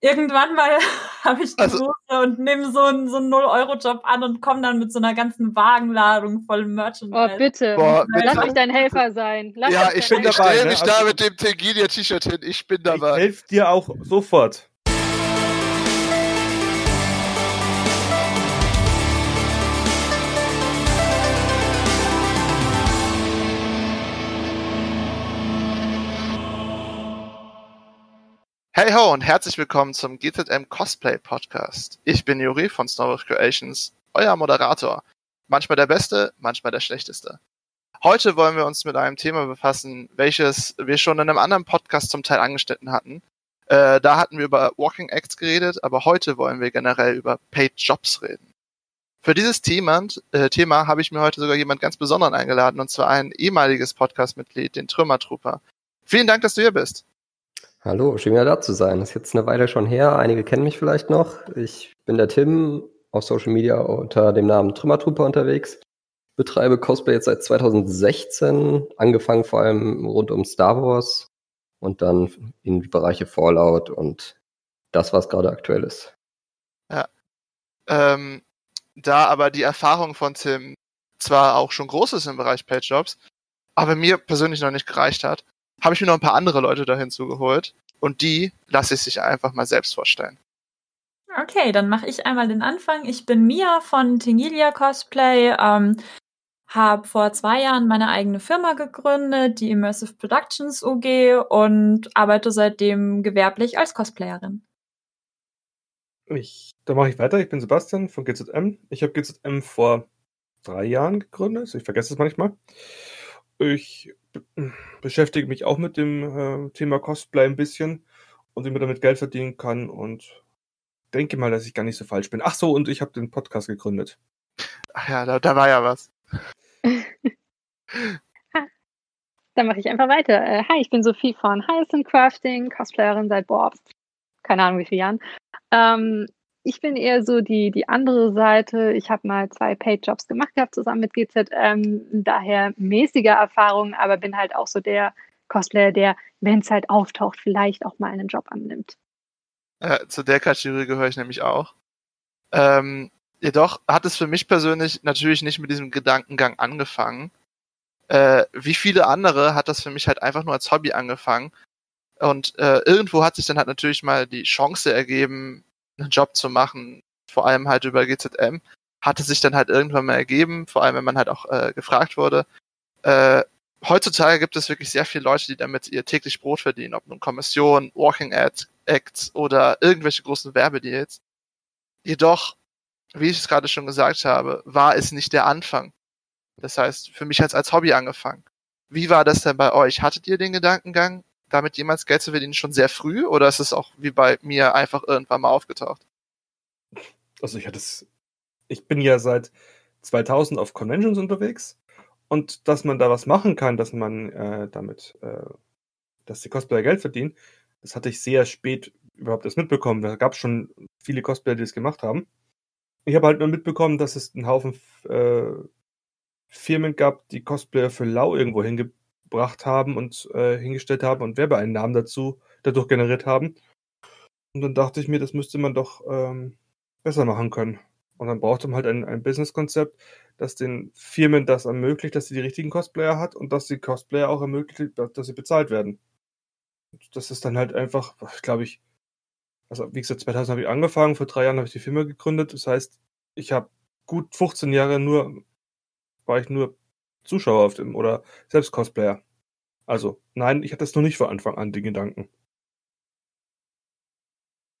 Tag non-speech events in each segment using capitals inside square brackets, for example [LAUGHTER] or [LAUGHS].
irgendwann mal [LAUGHS] habe ich also, und nehme so einen so 0-Euro-Job an und komme dann mit so einer ganzen Wagenladung voll Merchandise. Oh, bitte. Boah, bitte. Lass mich dein Helfer sein. Lass ja, ich bin dabei. Ich stelle mich ne? da also, mit dem Tegilia-T-Shirt hin. Ich bin dabei. Ich helfe dir auch sofort. Hey ho und herzlich willkommen zum GZM Cosplay Podcast. Ich bin Juri von Snowbird Creations, euer Moderator. Manchmal der Beste, manchmal der Schlechteste. Heute wollen wir uns mit einem Thema befassen, welches wir schon in einem anderen Podcast zum Teil angeschnitten hatten. Äh, da hatten wir über Walking Acts geredet, aber heute wollen wir generell über Paid Jobs reden. Für dieses Thema, äh, Thema habe ich mir heute sogar jemand ganz besonderen eingeladen, und zwar ein ehemaliges Podcast-Mitglied, den Trümmertrooper. Vielen Dank, dass du hier bist. Hallo, schön wieder da zu sein. Das ist jetzt eine Weile schon her. Einige kennen mich vielleicht noch. Ich bin der Tim auf Social Media unter dem Namen Trümmertrooper unterwegs. Betreibe Cosplay jetzt seit 2016, angefangen vor allem rund um Star Wars und dann in die Bereiche Fallout und das, was gerade aktuell ist. Ja. Ähm, da aber die Erfahrung von Tim zwar auch schon groß ist im Bereich Page Jobs, aber mir persönlich noch nicht gereicht hat, habe ich mir noch ein paar andere Leute da hinzugeholt und die lasse ich sich einfach mal selbst vorstellen. Okay, dann mache ich einmal den Anfang. Ich bin Mia von Tingilia Cosplay, ähm, habe vor zwei Jahren meine eigene Firma gegründet, die Immersive Productions UG und arbeite seitdem gewerblich als Cosplayerin. Ich, da mache ich weiter. Ich bin Sebastian von GZM. Ich habe GZM vor drei Jahren gegründet. Ich vergesse es manchmal. Ich beschäftige mich auch mit dem äh, Thema Cosplay ein bisschen und wie man damit Geld verdienen kann und denke mal, dass ich gar nicht so falsch bin. Ach so, und ich habe den Podcast gegründet. Ach ja, da, da war ja was. [LAUGHS] Dann mache ich einfach weiter. Äh, hi, ich bin Sophie von Hyacinth Crafting, Cosplayerin seit, boah, keine Ahnung wie viele Jahren. Ähm, ich bin eher so die, die andere Seite. Ich habe mal zwei Paid-Jobs gemacht gehabt zusammen mit GZM, daher mäßige Erfahrungen, aber bin halt auch so der Cosplayer, der, wenn es halt auftaucht, vielleicht auch mal einen Job annimmt. Äh, zu der Kategorie gehöre ich nämlich auch. Ähm, jedoch hat es für mich persönlich natürlich nicht mit diesem Gedankengang angefangen. Äh, wie viele andere hat das für mich halt einfach nur als Hobby angefangen. Und äh, irgendwo hat sich dann halt natürlich mal die Chance ergeben, einen Job zu machen, vor allem halt über GZM, hatte sich dann halt irgendwann mal ergeben, vor allem wenn man halt auch äh, gefragt wurde. Äh, heutzutage gibt es wirklich sehr viele Leute, die damit ihr täglich Brot verdienen, ob nun Kommission, Walking Ads, Acts oder irgendwelche großen Werbedeals. Jedoch, wie ich es gerade schon gesagt habe, war es nicht der Anfang. Das heißt, für mich hat es als Hobby angefangen. Wie war das denn bei euch? Hattet ihr den Gedankengang, damit jemals Geld zu verdienen schon sehr früh oder ist es auch wie bei mir einfach irgendwann mal aufgetaucht? Also ich hatte es, ich bin ja seit 2000 auf Conventions unterwegs und dass man da was machen kann, dass man äh, damit, äh, dass die Cosplayer Geld verdienen, das hatte ich sehr spät überhaupt erst mitbekommen. Da gab es schon viele Cosplayer, die es gemacht haben. Ich habe halt nur mitbekommen, dass es einen Haufen äh, Firmen gab, die Cosplayer für lau irgendwo hinge gebracht haben und äh, hingestellt haben und Werbeeinnahmen dazu dadurch generiert haben. Und dann dachte ich mir, das müsste man doch ähm, besser machen können. Und dann brauchte man halt ein, ein Businesskonzept, das den Firmen das ermöglicht, dass sie die richtigen Cosplayer hat und dass die Cosplayer auch ermöglicht, dass, dass sie bezahlt werden. Und das ist dann halt einfach, glaube ich, also wie gesagt, 2000 habe ich angefangen, vor drei Jahren habe ich die Firma gegründet. Das heißt, ich habe gut 15 Jahre nur, war ich nur Zuschauer auf dem oder selbst Cosplayer. Also, nein, ich hatte es noch nicht von Anfang an, die Gedanken.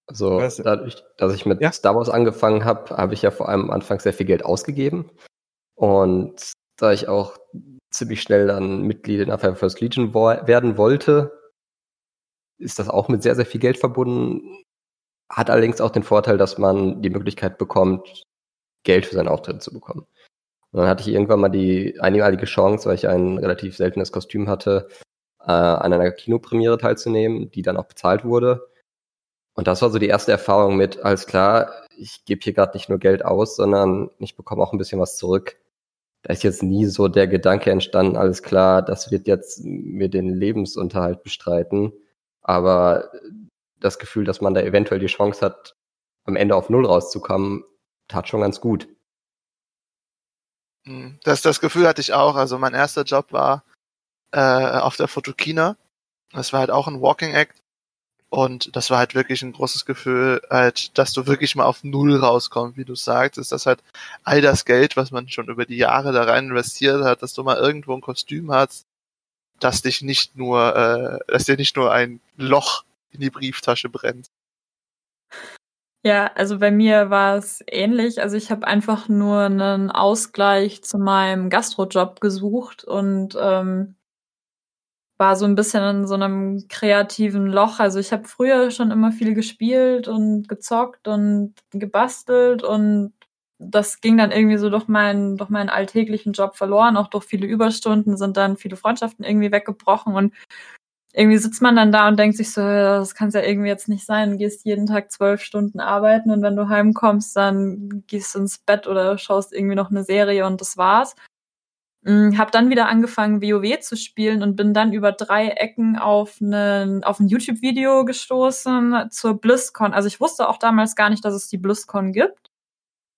Also, dadurch, dass ich mit ja? Star Wars angefangen habe, habe ich ja vor allem am Anfang sehr viel Geld ausgegeben. Und da ich auch ziemlich schnell dann Mitglied in der First Legion werden wollte, ist das auch mit sehr, sehr viel Geld verbunden. Hat allerdings auch den Vorteil, dass man die Möglichkeit bekommt, Geld für seinen Auftritt zu bekommen. Und dann hatte ich irgendwann mal die einmalige Chance, weil ich ein relativ seltenes Kostüm hatte, äh, an einer Kinopremiere teilzunehmen, die dann auch bezahlt wurde. Und das war so die erste Erfahrung mit, alles klar, ich gebe hier gerade nicht nur Geld aus, sondern ich bekomme auch ein bisschen was zurück. Da ist jetzt nie so der Gedanke entstanden, alles klar, das wird jetzt mir den Lebensunterhalt bestreiten. Aber das Gefühl, dass man da eventuell die Chance hat, am Ende auf Null rauszukommen, tat schon ganz gut. Hm, das, das Gefühl hatte ich auch. Also mein erster Job war äh, auf der Fotokina. Das war halt auch ein Walking Act. Und das war halt wirklich ein großes Gefühl, halt, dass du wirklich mal auf Null rauskommst, wie du sagst, ist das halt all das Geld, was man schon über die Jahre da rein investiert hat, dass du mal irgendwo ein Kostüm hast, dass dich nicht nur, äh, dass dir nicht nur ein Loch in die Brieftasche brennt. Ja, also bei mir war es ähnlich. Also ich habe einfach nur einen Ausgleich zu meinem Gastrojob gesucht und ähm, war so ein bisschen in so einem kreativen Loch. Also ich habe früher schon immer viel gespielt und gezockt und gebastelt und das ging dann irgendwie so durch meinen, durch meinen alltäglichen Job verloren. Auch durch viele Überstunden sind dann viele Freundschaften irgendwie weggebrochen und irgendwie sitzt man dann da und denkt sich so, das kann es ja irgendwie jetzt nicht sein. Du gehst jeden Tag zwölf Stunden arbeiten und wenn du heimkommst, dann gehst du ins Bett oder schaust irgendwie noch eine Serie und das war's. Hm, hab dann wieder angefangen, WoW zu spielen und bin dann über drei Ecken auf, einen, auf ein YouTube-Video gestoßen zur BlizzCon. Also ich wusste auch damals gar nicht, dass es die BlizzCon gibt.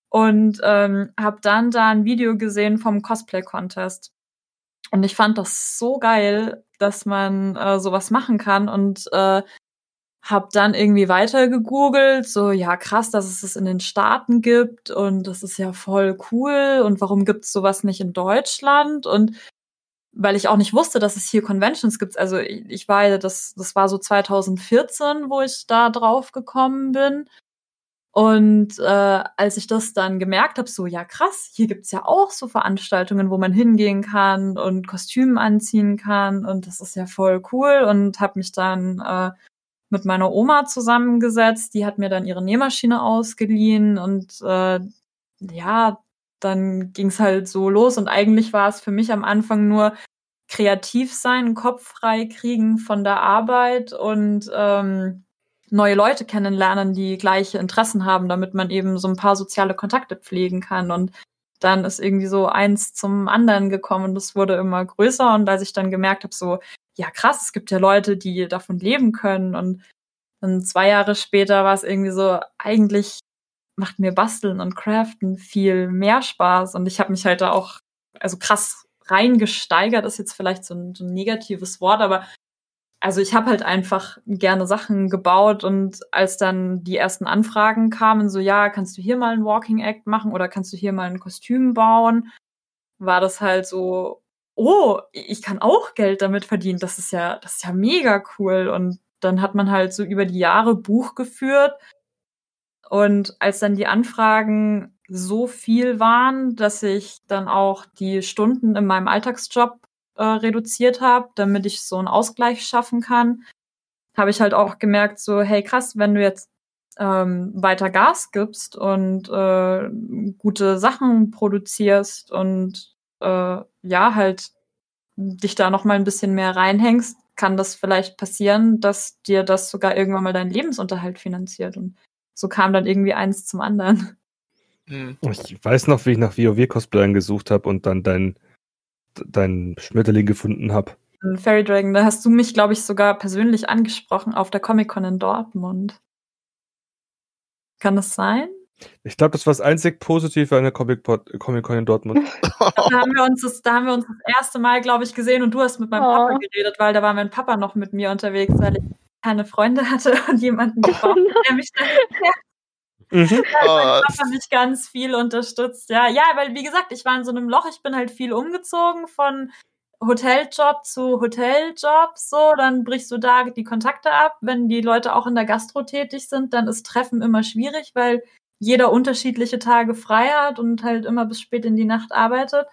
Und ähm, habe dann da ein Video gesehen vom Cosplay-Contest. Und ich fand das so geil, dass man äh, sowas machen kann und äh, hab dann irgendwie weiter gegoogelt, so ja krass, dass es es in den Staaten gibt und das ist ja voll cool und warum gibt es sowas nicht in Deutschland und weil ich auch nicht wusste, dass es hier Conventions gibt. Also ich, ich war das das war so 2014, wo ich da drauf gekommen bin. Und äh, als ich das dann gemerkt habe, so ja krass, hier gibt's ja auch so Veranstaltungen, wo man hingehen kann und Kostümen anziehen kann und das ist ja voll cool und habe mich dann äh, mit meiner Oma zusammengesetzt. Die hat mir dann ihre Nähmaschine ausgeliehen und äh, ja, dann ging's halt so los. Und eigentlich war es für mich am Anfang nur kreativ sein, Kopf frei kriegen von der Arbeit und ähm, neue Leute kennenlernen, die gleiche Interessen haben, damit man eben so ein paar soziale Kontakte pflegen kann. Und dann ist irgendwie so eins zum anderen gekommen und es wurde immer größer. Und als ich dann gemerkt habe, so, ja krass, es gibt ja Leute, die davon leben können. Und dann zwei Jahre später war es irgendwie so, eigentlich macht mir Basteln und Craften viel mehr Spaß. Und ich habe mich halt da auch, also krass reingesteigert, ist jetzt vielleicht so ein, so ein negatives Wort, aber also ich habe halt einfach gerne Sachen gebaut und als dann die ersten Anfragen kamen, so ja, kannst du hier mal ein Walking Act machen oder kannst du hier mal ein Kostüm bauen, war das halt so, oh, ich kann auch Geld damit verdienen. Das ist ja, das ist ja mega cool. Und dann hat man halt so über die Jahre Buch geführt. Und als dann die Anfragen so viel waren, dass ich dann auch die Stunden in meinem Alltagsjob äh, reduziert habe, damit ich so einen Ausgleich schaffen kann, habe ich halt auch gemerkt, so, hey krass, wenn du jetzt ähm, weiter Gas gibst und äh, gute Sachen produzierst und äh, ja, halt dich da noch mal ein bisschen mehr reinhängst, kann das vielleicht passieren, dass dir das sogar irgendwann mal deinen Lebensunterhalt finanziert. Und so kam dann irgendwie eins zum anderen. Hm. Ich weiß noch, wie ich nach WoW-Cosplayern gesucht habe und dann dein, dein Schmetterling gefunden habe. Fairy Dragon, da hast du mich, glaube ich, sogar persönlich angesprochen auf der Comic-Con in Dortmund. Kann das sein? Ich glaube, das war das einzig Positive an der Comic-Con in Dortmund. [LAUGHS] da, haben wir uns das, da haben wir uns das erste Mal, glaube ich, gesehen und du hast mit meinem oh. Papa geredet, weil da war mein Papa noch mit mir unterwegs, weil ich keine Freunde hatte und jemanden gebraucht, oh der mich dann Mhm. [LAUGHS] Da hat mein Papa mich ganz viel unterstützt. Ja, ja, weil wie gesagt, ich war in so einem Loch, ich bin halt viel umgezogen von Hoteljob zu Hoteljob, so, dann brichst du da die Kontakte ab. Wenn die Leute auch in der Gastro tätig sind, dann ist Treffen immer schwierig, weil jeder unterschiedliche Tage frei hat und halt immer bis spät in die Nacht arbeitet.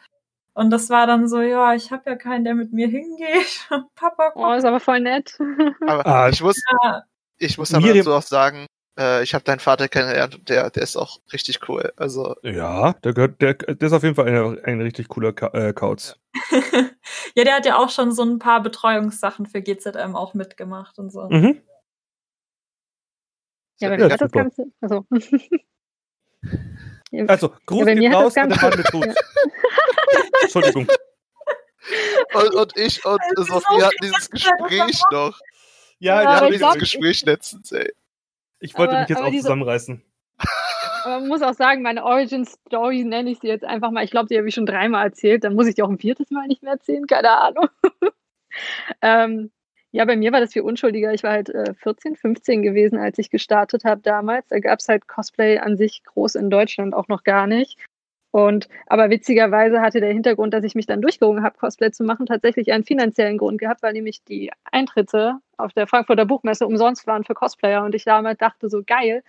Und das war dann so, ja, ich habe ja keinen, der mit mir hingeht. [LAUGHS] Papa kommt. Oh, ist aber voll nett. aber ah, ich muss, ja. ich muss aber dazu auch sagen, äh, ich habe deinen Vater kennengelernt und der, der ist auch richtig cool. Also ja, der gehört, der, der ist auf jeden Fall ein, ein richtig cooler Ka äh, Kauz. Ja. [LAUGHS] ja. der hat ja auch schon so ein paar Betreuungssachen für GZM auch mitgemacht und so. Mhm. Ja, aber ja, das Ganze, also [LAUGHS] Also, Gruß [LAUGHS] ja, geht raus an den Mann mit Hut. Entschuldigung. Und, und, ich und Sophie hatten dieses Gespräch noch. Ja, Ja, Wir hatten dieses Gespräch letztens, ey. Ich wollte aber- mich jetzt auch diese- zusammenreißen. Man muss auch sagen, meine Origin Story nenne ich sie jetzt einfach mal. Ich glaube, die habe ich schon dreimal erzählt. Dann muss ich die auch ein viertes Mal nicht mehr erzählen. Keine Ahnung. [LAUGHS] ähm, ja, bei mir war das viel unschuldiger. Ich war halt äh, 14, 15 gewesen, als ich gestartet habe damals. Da gab es halt Cosplay an sich groß in Deutschland auch noch gar nicht. Und aber witzigerweise hatte der Hintergrund, dass ich mich dann durchgerungen habe, Cosplay zu machen, tatsächlich einen finanziellen Grund gehabt, weil nämlich die Eintritte auf der Frankfurter Buchmesse umsonst waren für Cosplayer. Und ich damals dachte so, geil,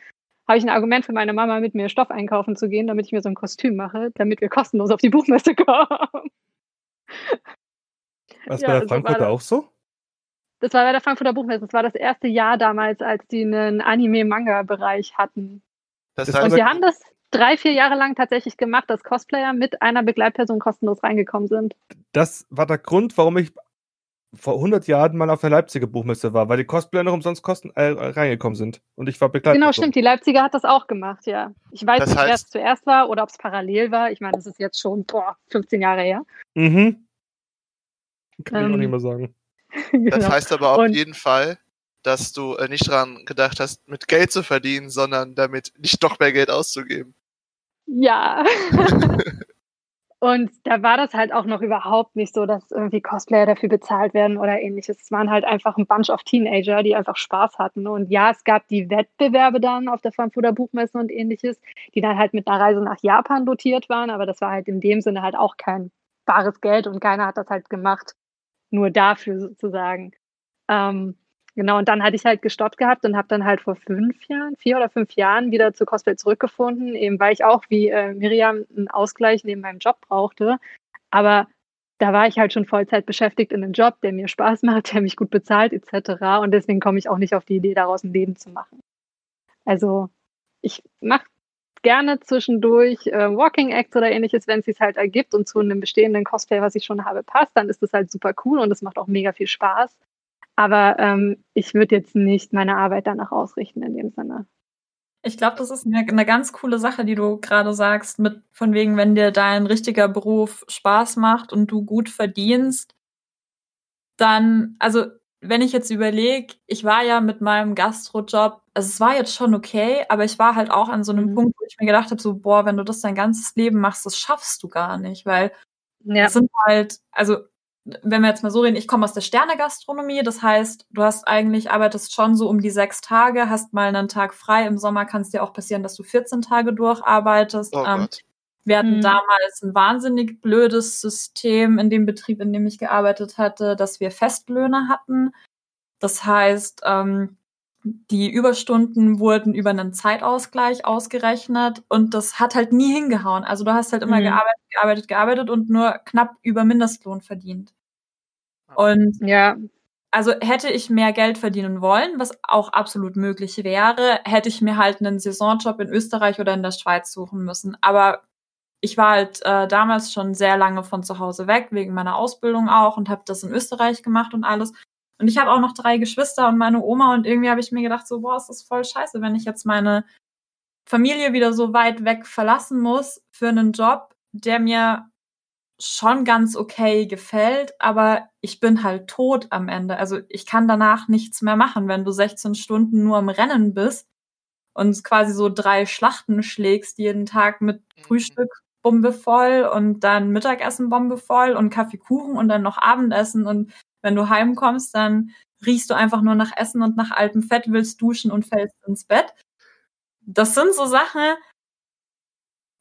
habe ich ein Argument für meine Mama, mit mir Stoff einkaufen zu gehen, damit ich mir so ein Kostüm mache, damit wir kostenlos auf die Buchmesse [LAUGHS] kommen. Was Ja, bei der war Frankfurter das. auch so? Das war bei der Frankfurter Buchmesse. Das war das erste Jahr damals, als die einen Anime-Manga-Bereich hatten. Das heißt, Und war wir haben das drei, vier Jahre lang tatsächlich gemacht, dass Cosplayer mit einer Begleitperson kostenlos reingekommen sind. Das war der Grund, warum ich vor 100 Jahren mal auf der Leipziger Buchmesse war, weil die Cosplayer noch umsonst kosten, äh, reingekommen sind. Und ich war begleitet. Genau, stimmt. Die Leipziger hat das auch gemacht, ja. Ich weiß Das nicht, wer es zuerst war oder ob es parallel war. Ich meine, das ist jetzt schon boah, 15 Jahre her. Mhm. Kann ich auch Ähm, nicht mehr sagen. [LAUGHS] das Genau. heißt aber auf Und- jeden Fall, dass du äh, nicht dran gedacht hast, mit Geld zu verdienen, sondern damit nicht noch mehr Geld auszugeben. Ja. [LAUGHS] Und da war das halt auch noch überhaupt nicht so, dass irgendwie Cosplayer dafür bezahlt werden oder ähnliches. Es waren halt einfach ein Bunch of Teenager, die einfach Spaß hatten. Und ja, es gab die Wettbewerbe dann auf der Frankfurter Buchmesse und ähnliches, die dann halt mit einer Reise nach Japan dotiert waren. Aber das war halt in dem Sinne halt auch kein bares Geld und keiner hat das halt gemacht. Nur dafür sozusagen. Ähm, Genau, und dann hatte ich halt gestoppt gehabt und habe dann halt vor fünf Jahren, vier oder fünf Jahren wieder zu Cosplay zurückgefunden, eben weil ich auch wie äh, Miriam einen Ausgleich neben meinem Job brauchte. Aber da war ich halt schon Vollzeit beschäftigt in einem Job, der mir Spaß [LAUGHS] macht, der mich gut bezahlt etc. Und deswegen komme ich auch nicht auf die Idee, daraus ein Leben zu machen. Also ich mache gerne zwischendurch äh, Walking Acts oder ähnliches, wenn es sich halt ergibt und zu einem bestehenden Cosplay, was ich schon habe, passt, dann ist das halt super cool und es macht auch mega viel Spaß. Aber ähm, ich würde jetzt nicht meine Arbeit danach ausrichten in dem Sinne. Ich glaube, das ist eine, eine ganz coole Sache, die du gerade sagst, mit von wegen, wenn dir dein richtiger Beruf Spaß macht und du gut verdienst, dann, also wenn ich jetzt überlege, ich war ja mit meinem Gastrojob, also es war jetzt schon okay, aber ich war halt auch an so einem Mhm. Punkt, wo ich mir gedacht habe, so, boah, wenn du das dein ganzes Leben machst, das schaffst du gar nicht, weil Ja, das sind halt, also wenn wir jetzt mal so reden, ich komme aus der Sterne-Gastronomie, das heißt, du hast eigentlich, arbeitest schon so um die sechs Tage, hast mal einen Tag frei. Im Sommer kann es dir auch passieren, dass du 14 Tage durcharbeitest. Oh ähm, wir hatten Mhm. damals ein wahnsinnig blödes System in dem Betrieb, in dem ich gearbeitet hatte, dass wir Festlöhne hatten. Das heißt, ähm, die Überstunden wurden über einen Zeitausgleich ausgerechnet und das hat halt nie hingehauen. Also du hast halt immer Mhm. gearbeitet, gearbeitet, gearbeitet und nur knapp über Mindestlohn verdient. Und ja, also hätte ich mehr Geld verdienen wollen, was auch absolut möglich wäre, hätte ich mir halt einen Saisonjob in Österreich oder in der Schweiz suchen müssen. Aber ich war halt äh, damals schon sehr lange von zu Hause weg, wegen meiner Ausbildung auch und habe das in Österreich gemacht und alles. Und ich habe auch noch drei Geschwister und meine Oma und irgendwie habe ich mir gedacht, so, boah, ist das voll scheiße, wenn ich jetzt meine Familie wieder so weit weg verlassen muss für einen Job, der mir schon ganz okay gefällt, aber ich bin halt tot am Ende. Also ich kann danach nichts mehr machen, wenn du 16 Stunden nur am Rennen bist und quasi so drei Schlachten schlägst jeden Tag mit Mhm. Frühstück Bombe voll und dann Mittagessen Bombe voll und Kaffeekuchen und dann noch Abendessen und wenn du heimkommst, dann riechst du einfach nur nach Essen und nach altem Fett, willst duschen und fällst ins Bett. Das sind so Sachen,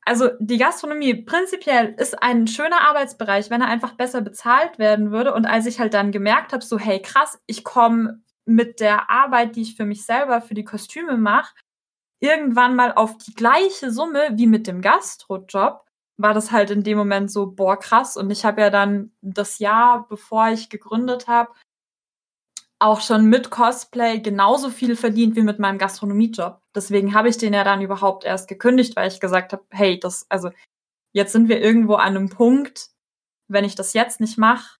also die Gastronomie prinzipiell ist ein schöner Arbeitsbereich, wenn er einfach besser bezahlt werden würde. Und als ich halt dann gemerkt habe, so hey krass, ich komme mit der Arbeit, die ich für mich selber für die Kostüme mache, irgendwann mal auf die gleiche Summe wie mit dem Gastrojob, war das halt in dem Moment so boah krass. Und ich habe ja dann das Jahr, bevor ich gegründet habe, auch schon mit Cosplay genauso viel verdient wie mit meinem Gastronomiejob. Deswegen habe ich den ja dann überhaupt erst gekündigt, weil ich gesagt habe, hey, das, also jetzt sind wir irgendwo an einem Punkt, wenn ich das jetzt nicht mache,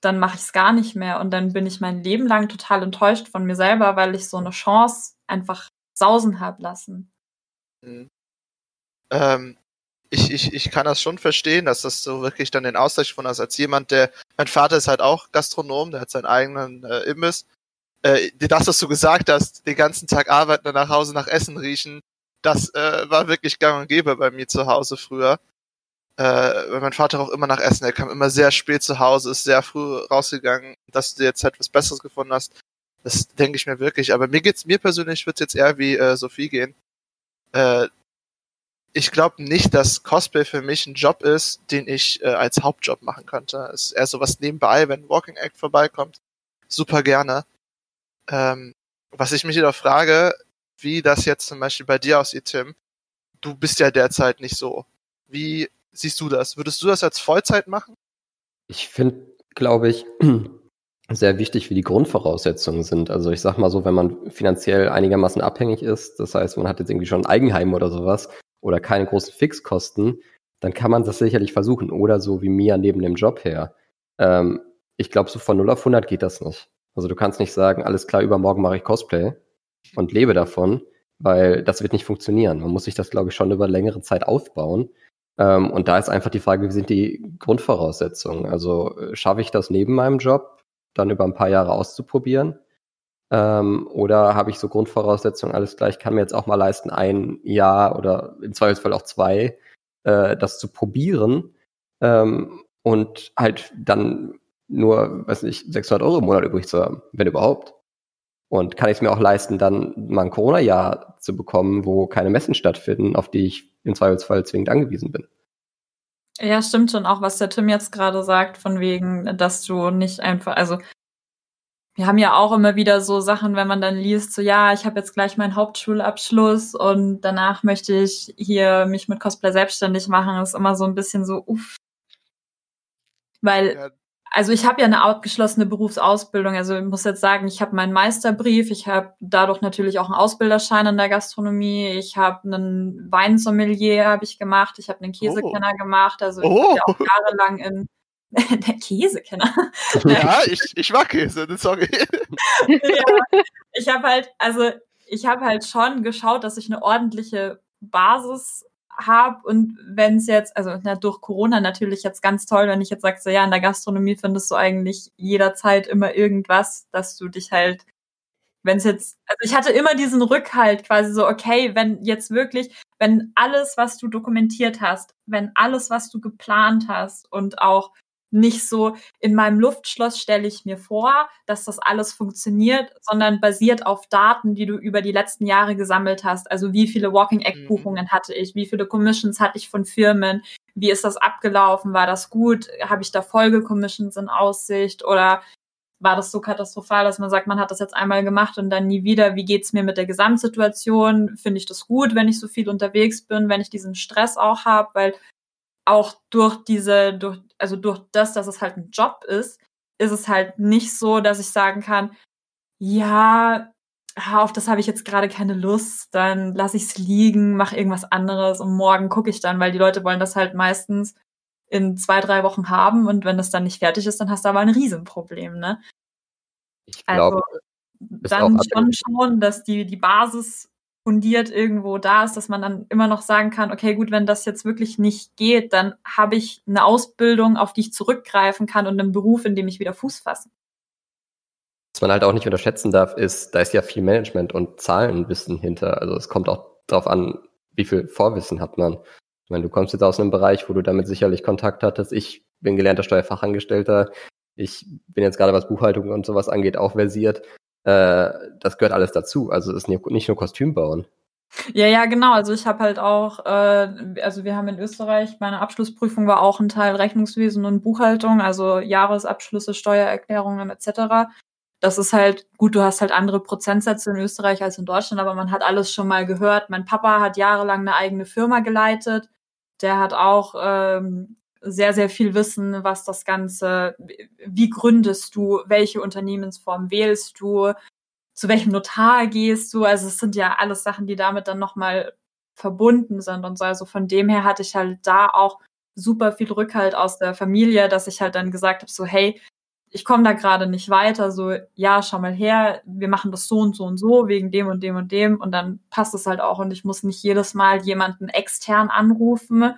dann mache ich es gar nicht mehr. Und dann bin ich mein Leben lang total enttäuscht von mir selber, weil ich so eine Chance einfach sausen habe lassen. Mhm. Ähm, ich, ich, ich kann das schon verstehen, dass das so wirklich dann den Ausgleich von hast, als jemand, der, mein Vater ist halt auch Gastronom, der hat seinen eigenen äh, Imbiss äh, das, was du gesagt hast, den ganzen Tag arbeiten, dann nach Hause nach Essen riechen, das äh, war wirklich gang und gäbe bei mir zu Hause früher. Äh, weil mein Vater auch immer nach Essen, er kam immer sehr spät zu Hause, ist sehr früh rausgegangen, dass du jetzt halt Besseres gefunden hast. Das denke ich mir wirklich. Aber mir geht's, mir persönlich wird's jetzt eher wie äh, Sophie gehen. Äh, ich glaube nicht, dass Cosplay für mich ein Job ist, den ich äh, als Hauptjob machen könnte. Es ist eher sowas nebenbei, wenn Walking Act vorbeikommt. Super gerne. Ähm, was ich mich jedoch frage, wie das jetzt zum Beispiel bei dir aussieht, Tim. Du bist ja derzeit nicht so. Wie siehst du das? Würdest du das als Vollzeit machen? Ich finde, glaube ich, [CLEARS THROAT] sehr wichtig, wie die Grundvoraussetzungen sind. Also ich sag mal so, wenn man finanziell einigermaßen abhängig ist, das heißt, man hat jetzt irgendwie schon ein Eigenheim oder sowas, oder keine großen Fixkosten, dann kann man das sicherlich versuchen. Oder so wie Mia neben dem Job her. Ähm, ich glaube, so von 0 auf 100 geht das nicht. Also du kannst nicht sagen, alles klar, übermorgen mache ich Cosplay und lebe davon, weil das wird nicht funktionieren. Man muss sich das, glaube ich, schon über längere Zeit aufbauen. Ähm, und da ist einfach die Frage, wie sind die Grundvoraussetzungen? Also äh, schaffe ich das neben meinem Job, dann über ein paar Jahre auszuprobieren? Ähm, oder habe ich so Grundvoraussetzungen, alles klar, ich kann mir jetzt auch mal leisten, ein Jahr oder im Zweifelsfall auch zwei, äh, das zu probieren ähm, und halt dann nur, weiß nicht, 600 Euro im Monat übrig zu haben, wenn überhaupt. Und kann ich es mir auch leisten, dann mal ein Corona-Jahr zu bekommen, wo keine Messen stattfinden, auf die ich im Zweifelsfall zwingend angewiesen bin. Ja, stimmt schon auch, was der Tim jetzt gerade sagt, von wegen, dass du nicht einfach, also wir haben ja auch immer wieder so Sachen, wenn man dann liest, so ja, ich habe jetzt gleich meinen Hauptschulabschluss und danach möchte ich hier mich mit Cosplay selbstständig machen, ist immer so ein bisschen so uff. Weil ja. also ich habe ja eine abgeschlossene Berufsausbildung, also ich muss jetzt sagen, ich habe meinen Meisterbrief, ich habe dadurch natürlich auch einen Ausbilderschein in der Gastronomie, ich habe einen Weinsommelier habe ich gemacht, ich habe einen Käsekenner oh. gemacht, also ich oh. habe ja auch jahrelang in [LAUGHS] Der Käsekenner. [LAUGHS] Ja, [LAUGHS] ich, ich mag Käse, sorry. ja, ich habe halt, also ich habe halt schon geschaut, dass ich eine ordentliche Basis habe und wenn es jetzt, also na, durch Corona natürlich jetzt ganz toll, wenn ich jetzt sage, so ja, in der Gastronomie findest du eigentlich jederzeit immer irgendwas, dass du dich halt, wenn es jetzt, also ich hatte immer diesen Rückhalt quasi so, okay, wenn jetzt wirklich, wenn alles, was du dokumentiert hast, wenn alles, was du geplant hast und auch nicht so in meinem Luftschloss stelle ich mir vor, dass das alles funktioniert, sondern basiert auf Daten, die du über die letzten Jahre gesammelt hast. Also wie viele Walking Act Buchungen mhm. hatte ich, wie viele Commissions hatte ich von Firmen, wie ist das abgelaufen, war das gut, habe ich da Folge-Commissions in Aussicht oder war das so katastrophal, dass man sagt, man hat das jetzt einmal gemacht und dann nie wieder. Wie geht's mir mit der Gesamtsituation? Finde ich das gut, wenn ich so viel unterwegs bin, wenn ich diesen Stress auch habe? Weil auch durch diese, durch, also durch das, dass es halt ein Job ist, ist es halt nicht so, dass ich sagen kann, ja, auf das habe ich jetzt gerade keine Lust, dann lasse ich es liegen, mache irgendwas anderes und morgen gucke ich dann, weil die Leute wollen das halt meistens in zwei, drei Wochen haben und wenn das dann nicht fertig ist, dann hast du aber ein Riesenproblem, ne? Ich glaube, also, dann schon schauen, dass die, die Basis fundiert irgendwo da ist, dass man dann immer noch sagen kann, okay, gut, wenn das jetzt wirklich nicht geht, dann habe ich eine Ausbildung, auf die ich zurückgreifen kann und einen Beruf, in dem ich wieder Fuß fasse. Was man halt auch nicht unterschätzen darf, ist, da ist ja viel Management und Zahlenwissen hinter. Also es kommt auch darauf an, wie viel Vorwissen hat man. Ich meine, du kommst jetzt aus einem Bereich, wo du damit sicherlich Kontakt hattest. Ich bin gelernter Steuerfachangestellter. Ich bin jetzt gerade, was Buchhaltung und sowas angeht, auch versiert. Äh, das gehört alles dazu. Also es ist nicht nur Kostüm bauen. Ja, ja, genau. Also ich habe halt auch, äh, also wir haben in Österreich, meine Abschlussprüfung war auch ein Teil Rechnungswesen und Buchhaltung, also Jahresabschlüsse, Steuererklärungen etc. Das ist halt, gut, du hast halt andere Prozentsätze in Österreich als in Deutschland, aber man hat alles schon mal gehört. Mein Papa hat jahrelang eine eigene Firma geleitet. Der hat auch ähm, sehr, sehr viel wissen, was das Ganze, wie gründest du, welche Unternehmensform wählst du, zu welchem Notar gehst du. Also es sind ja alles Sachen, die damit dann nochmal verbunden sind und so. Also von dem her hatte ich halt da auch super viel Rückhalt aus der Familie, dass ich halt dann gesagt habe, so hey, ich komme da gerade nicht weiter, so ja, schau mal her, wir machen das so und so und so wegen dem und dem und dem und dann passt es halt auch und ich muss nicht jedes Mal jemanden extern anrufen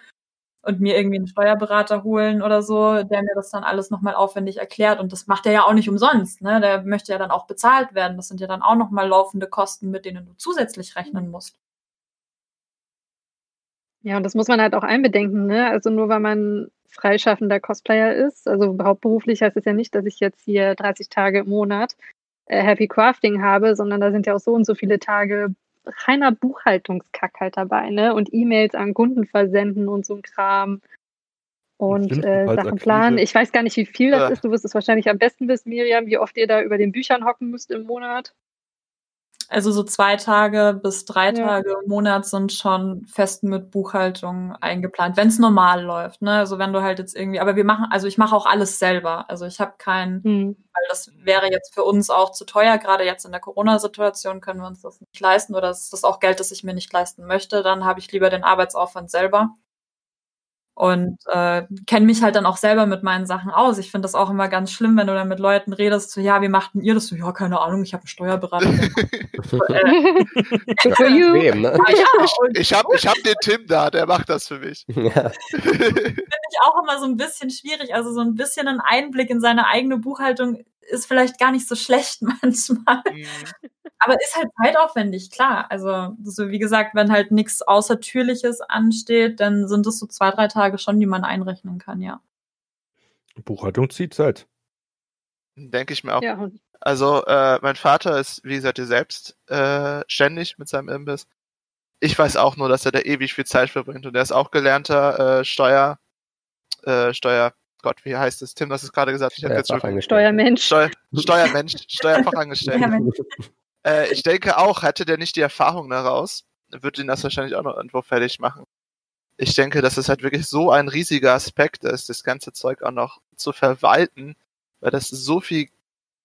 und mir irgendwie einen Steuerberater holen oder so, der mir das dann alles nochmal aufwendig erklärt. Und das macht er ja auch nicht umsonst. Ne? Der möchte ja dann auch bezahlt werden. Das sind ja dann auch nochmal laufende Kosten, mit denen du zusätzlich rechnen musst. Ja, und das muss man halt auch einbedenken. Ne? Also nur weil man freischaffender Cosplayer ist, also hauptberuflich heißt es ja nicht, dass ich jetzt hier 30 Tage im Monat äh, Happy Crafting habe, sondern da sind ja auch so und so viele Tage reiner Buchhaltungskack halt dabei, ne? Und E-Mails an Kunden versenden und so ein Kram. Und äh, Sachen planen. Ich weiß gar nicht, wie viel das ja. ist. Du wirst es wahrscheinlich am besten wissen, Miriam, wie oft ihr da über den Büchern hocken müsst im Monat. Also so zwei Tage bis drei ja. Tage im Monat sind schon fest mit Buchhaltung eingeplant, wenn es normal läuft. Ne? Also wenn du halt jetzt irgendwie, aber wir machen, also ich mache auch alles selber. Also ich habe kein, mhm. weil das wäre jetzt für uns auch zu teuer. Gerade jetzt in der Corona-Situation können wir uns das nicht leisten oder ist das auch Geld, das ich mir nicht leisten möchte. Dann habe ich lieber den Arbeitsaufwand selber und äh, kenne mich halt dann auch selber mit meinen Sachen aus. Ich finde das auch immer ganz schlimm, wenn du dann mit Leuten redest, so, ja, wie macht denn ihr das? So, ja, keine Ahnung, ich habe einen Steuerberater. [LAUGHS] äh, für [LAUGHS] you. Wem, ne? ja, ich ich habe ich hab den Tim da, der macht das für mich. [LAUGHS] Ja. Finde ich auch immer so ein bisschen schwierig. Also so ein bisschen ein Einblick in seine eigene Buchhaltung ist vielleicht gar nicht so schlecht [LAUGHS] manchmal. Mhm. Aber ist halt zeitaufwendig, klar. Also, so wie gesagt, wenn halt nichts Außertürliches ansteht, dann sind es so zwei, drei Tage schon, die man einrechnen kann, ja. Buchhaltung zieht Zeit. Denke ich mir auch. Ja. Also, äh, mein Vater ist, wie gesagt, selbst äh, ständig mit seinem Imbiss. Ich weiß auch nur, dass er da ewig viel Zeit verbringt und er ist auch gelernter äh, Steuer, äh, Steuer, Gott, wie heißt es? Tim, das ist gerade gesagt. Ich jetzt Steuermensch. Steuer, Steuermensch, Steuerfachangestellter. äh, ich denke auch, hätte der nicht die Erfahrung daraus, würde ihn das wahrscheinlich auch noch irgendwo fertig machen. Ich denke, dass es halt wirklich so ein riesiger Aspekt ist, das ganze Zeug auch noch zu verwalten, weil das so viel,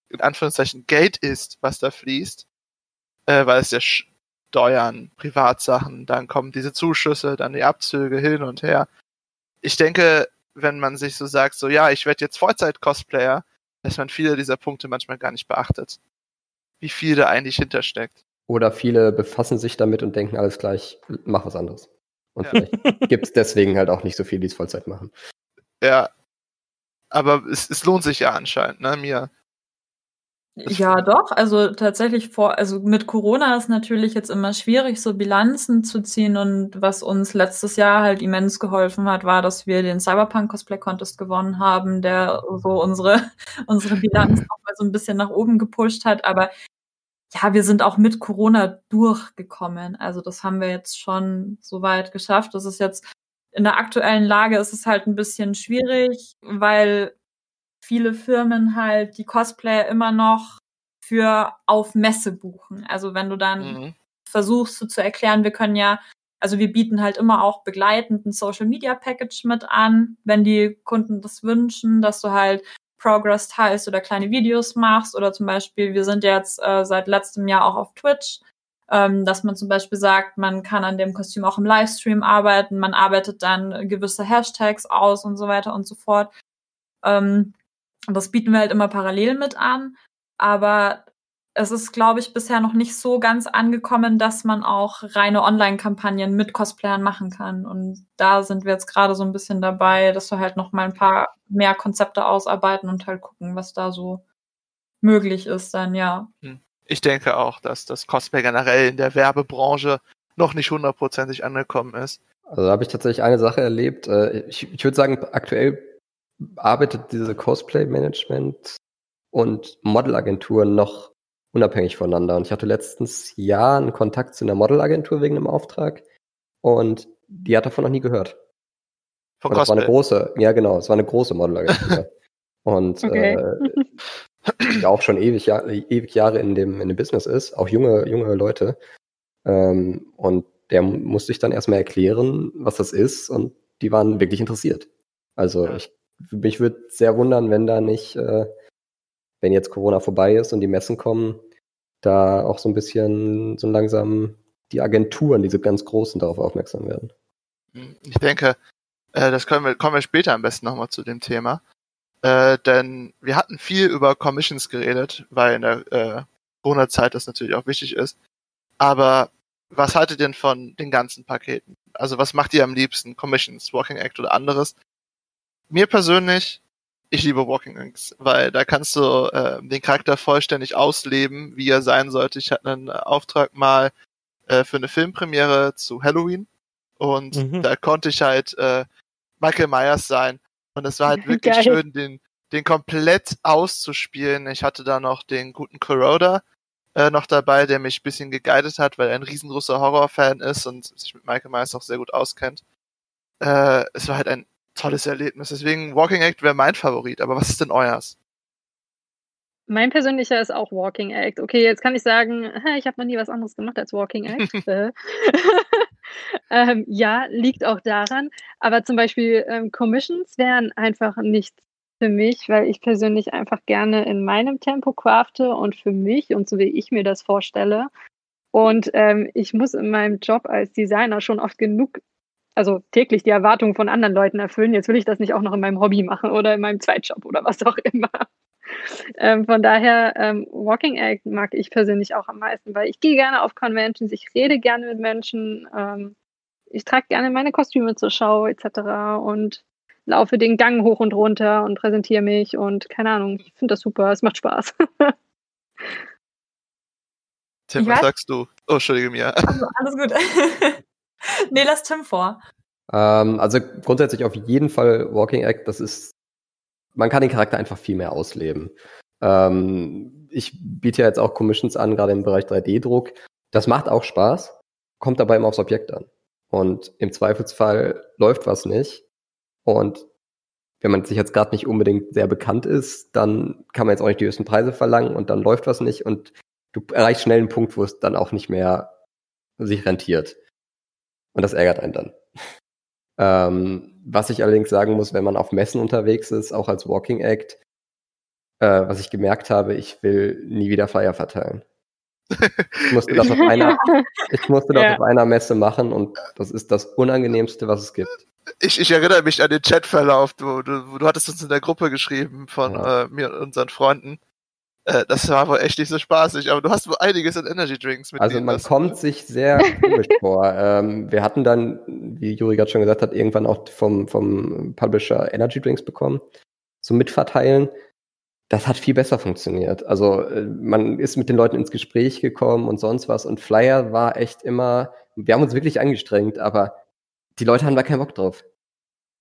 in Anführungszeichen, Geld ist, was da fließt, äh, weil es ja Steuern, Privatsachen, dann kommen diese Zuschüsse, dann die Abzüge hin und her. Ich denke, wenn man sich so sagt, so ja, ich werde jetzt Vollzeit-Cosplayer, dass man viele dieser Punkte manchmal gar nicht beachtet. Wie viel da eigentlich hintersteckt. Oder viele befassen sich damit und denken alles gleich, mach was anderes. Und ja. vielleicht [LAUGHS] gibt es deswegen halt auch nicht so viele, die es Vollzeit machen. Ja. Aber es, es lohnt sich ja anscheinend, ne, mir ja, doch. Also tatsächlich vor, also mit Corona ist natürlich jetzt immer schwierig, so Bilanzen zu ziehen. Und was uns letztes Jahr halt immens geholfen hat, war, dass wir den Cyberpunk Cosplay Contest gewonnen haben, der so unsere, [LAUGHS] unsere Bilanz auch mal so ein bisschen nach oben gepusht hat. Aber ja, wir sind auch mit Corona durchgekommen. Also das haben wir jetzt schon so weit geschafft. Das ist jetzt in der aktuellen Lage ist es halt ein bisschen schwierig, weil viele Firmen halt die Cosplayer immer noch für auf Messe buchen. Also wenn du dann mhm. versuchst so zu erklären, wir können ja, also wir bieten halt immer auch begleitend ein Social Media Package mit an, wenn die Kunden das wünschen, dass du halt Progress teilst oder kleine Videos machst oder zum Beispiel, wir sind jetzt äh, seit letztem Jahr auch auf Twitch, ähm, dass man zum Beispiel sagt, man kann an dem Kostüm auch im Livestream arbeiten, man arbeitet dann gewisse Hashtags aus und so weiter und so fort. Ähm, und das bieten wir halt immer parallel mit an. Aber es ist, glaube ich, bisher noch nicht so ganz angekommen, dass man auch reine Online-Kampagnen mit Cosplayern machen kann. Und da sind wir jetzt gerade so ein bisschen dabei, dass wir halt noch mal ein paar mehr Konzepte ausarbeiten und halt gucken, was da so möglich ist dann, ja. Hm. Ich denke auch, dass das Cosplay generell in der Werbebranche noch nicht hundertprozentig angekommen ist. Also da habe ich tatsächlich eine Sache erlebt. Äh, ich, ich würde sagen, aktuell arbeitet diese Cosplay-Management und Modelagenturen noch unabhängig voneinander. Und ich hatte letztens ja einen Kontakt zu einer Modelagentur wegen einem Auftrag und die hat davon noch nie gehört. Von Cosplay? Das war eine große, ja genau, es war eine große Modelagentur. [LAUGHS] und okay. äh, auch schon ewig, ja, ewig Jahre in dem, in dem Business ist, auch junge, junge Leute. Ähm, und der musste ich dann erstmal erklären, was das ist und die waren wirklich interessiert. Also ja. ich mich würde sehr wundern, wenn da nicht, äh, wenn jetzt Corona vorbei ist und die Messen kommen, da auch so ein bisschen so langsam die Agenturen, diese ganz großen, darauf aufmerksam werden. Ich denke, äh, das können wir, kommen wir später am besten nochmal zu dem Thema. Äh, denn wir hatten viel über Commissions geredet, weil in der äh, Corona-Zeit das natürlich auch wichtig ist. Aber was haltet ihr denn von den ganzen Paketen? Also was macht ihr am liebsten? Commissions, Walking Act oder anderes? Mir persönlich, ich liebe Walking Acts, weil da kannst du äh, den Charakter vollständig ausleben, wie er sein sollte. Ich hatte einen Auftrag mal äh, für eine Filmpremiere zu Halloween und Mhm. da konnte ich halt äh, Michael Myers sein. Und es war halt [LAUGHS] wirklich Geil. schön, den, den komplett auszuspielen. Ich hatte da noch den guten Kuroda äh, noch dabei, der mich ein bisschen geguidet hat, weil er ein riesengroßer Horrorfan ist und sich mit Michael Myers auch sehr gut auskennt. Äh, es war halt ein tolles Erlebnis. Deswegen Walking Act wäre mein Favorit. Aber was ist denn euers? Mein persönlicher ist auch Walking Act. Okay, jetzt kann ich sagen, ich habe noch nie was anderes gemacht als Walking Act. [LAUGHS] Äh. [LAUGHS] ähm, ja, liegt auch daran. Aber zum Beispiel ähm, Commissions wären einfach nichts für mich, weil ich persönlich einfach gerne in meinem Tempo crafte und für mich und so wie ich mir das vorstelle. Und ähm, ich muss in meinem Job als Designer schon oft genug, also täglich die Erwartungen von anderen Leuten erfüllen. Jetzt will ich das nicht auch noch in meinem Hobby machen oder in meinem Zweitjob oder was auch immer. Ähm, von daher, ähm, Walking Act mag ich persönlich auch am meisten, weil ich gehe gerne auf Conventions, ich rede gerne mit Menschen, ähm, ich trage gerne meine Kostüme zur Schau etc. und laufe den Gang hoch und runter und präsentiere mich und keine Ahnung, ich finde das super, es macht Spaß. Tim, was sagst du? Oh, entschuldige mir. Also, alles gut. [LAUGHS] [LAUGHS] nee, lass Tim vor. Ähm, also grundsätzlich auf jeden Fall Walking Act, das ist, man kann den Charakter einfach viel mehr ausleben. Ähm, ich biete ja jetzt auch Commissions an, gerade im Bereich 3D-Druck. Das macht auch Spaß, kommt dabei immer aufs Objekt an. Und im Zweifelsfall läuft was nicht. Und wenn man sich jetzt gerade nicht unbedingt sehr bekannt ist, dann kann man jetzt auch nicht die höchsten Preise verlangen und dann läuft was nicht und du erreichst schnell einen Punkt, wo es dann auch nicht mehr sich rentiert. Und das ärgert einen dann. Ähm, was ich allerdings sagen muss, wenn man auf Messen unterwegs ist, auch als Walking Act, äh, was ich gemerkt habe, ich will nie wieder Flyer verteilen. Ich musste das auf einer, [LAUGHS] ich musste das Ja. auf einer Messe machen und das ist das Unangenehmste, was es gibt. Ich, ich erinnere mich an den Chatverlauf. Du, du, du hattest uns in der Gruppe geschrieben von Ja. äh, mir und unseren Freunden. Äh, das war wohl echt nicht so spaßig, aber du hast wohl einiges an Energy Drinks mit Also man das- kommt sich sehr komisch vor. Ähm, wir hatten dann, wie Juri gerade schon gesagt hat, irgendwann auch vom, vom Publisher Energy Drinks bekommen zum Mitverteilen. Das hat viel besser funktioniert. Also äh, man ist mit den Leuten ins Gespräch gekommen und sonst was. Und Flyer war echt immer, wir haben uns wirklich angestrengt, aber die Leute haben da keinen Bock drauf.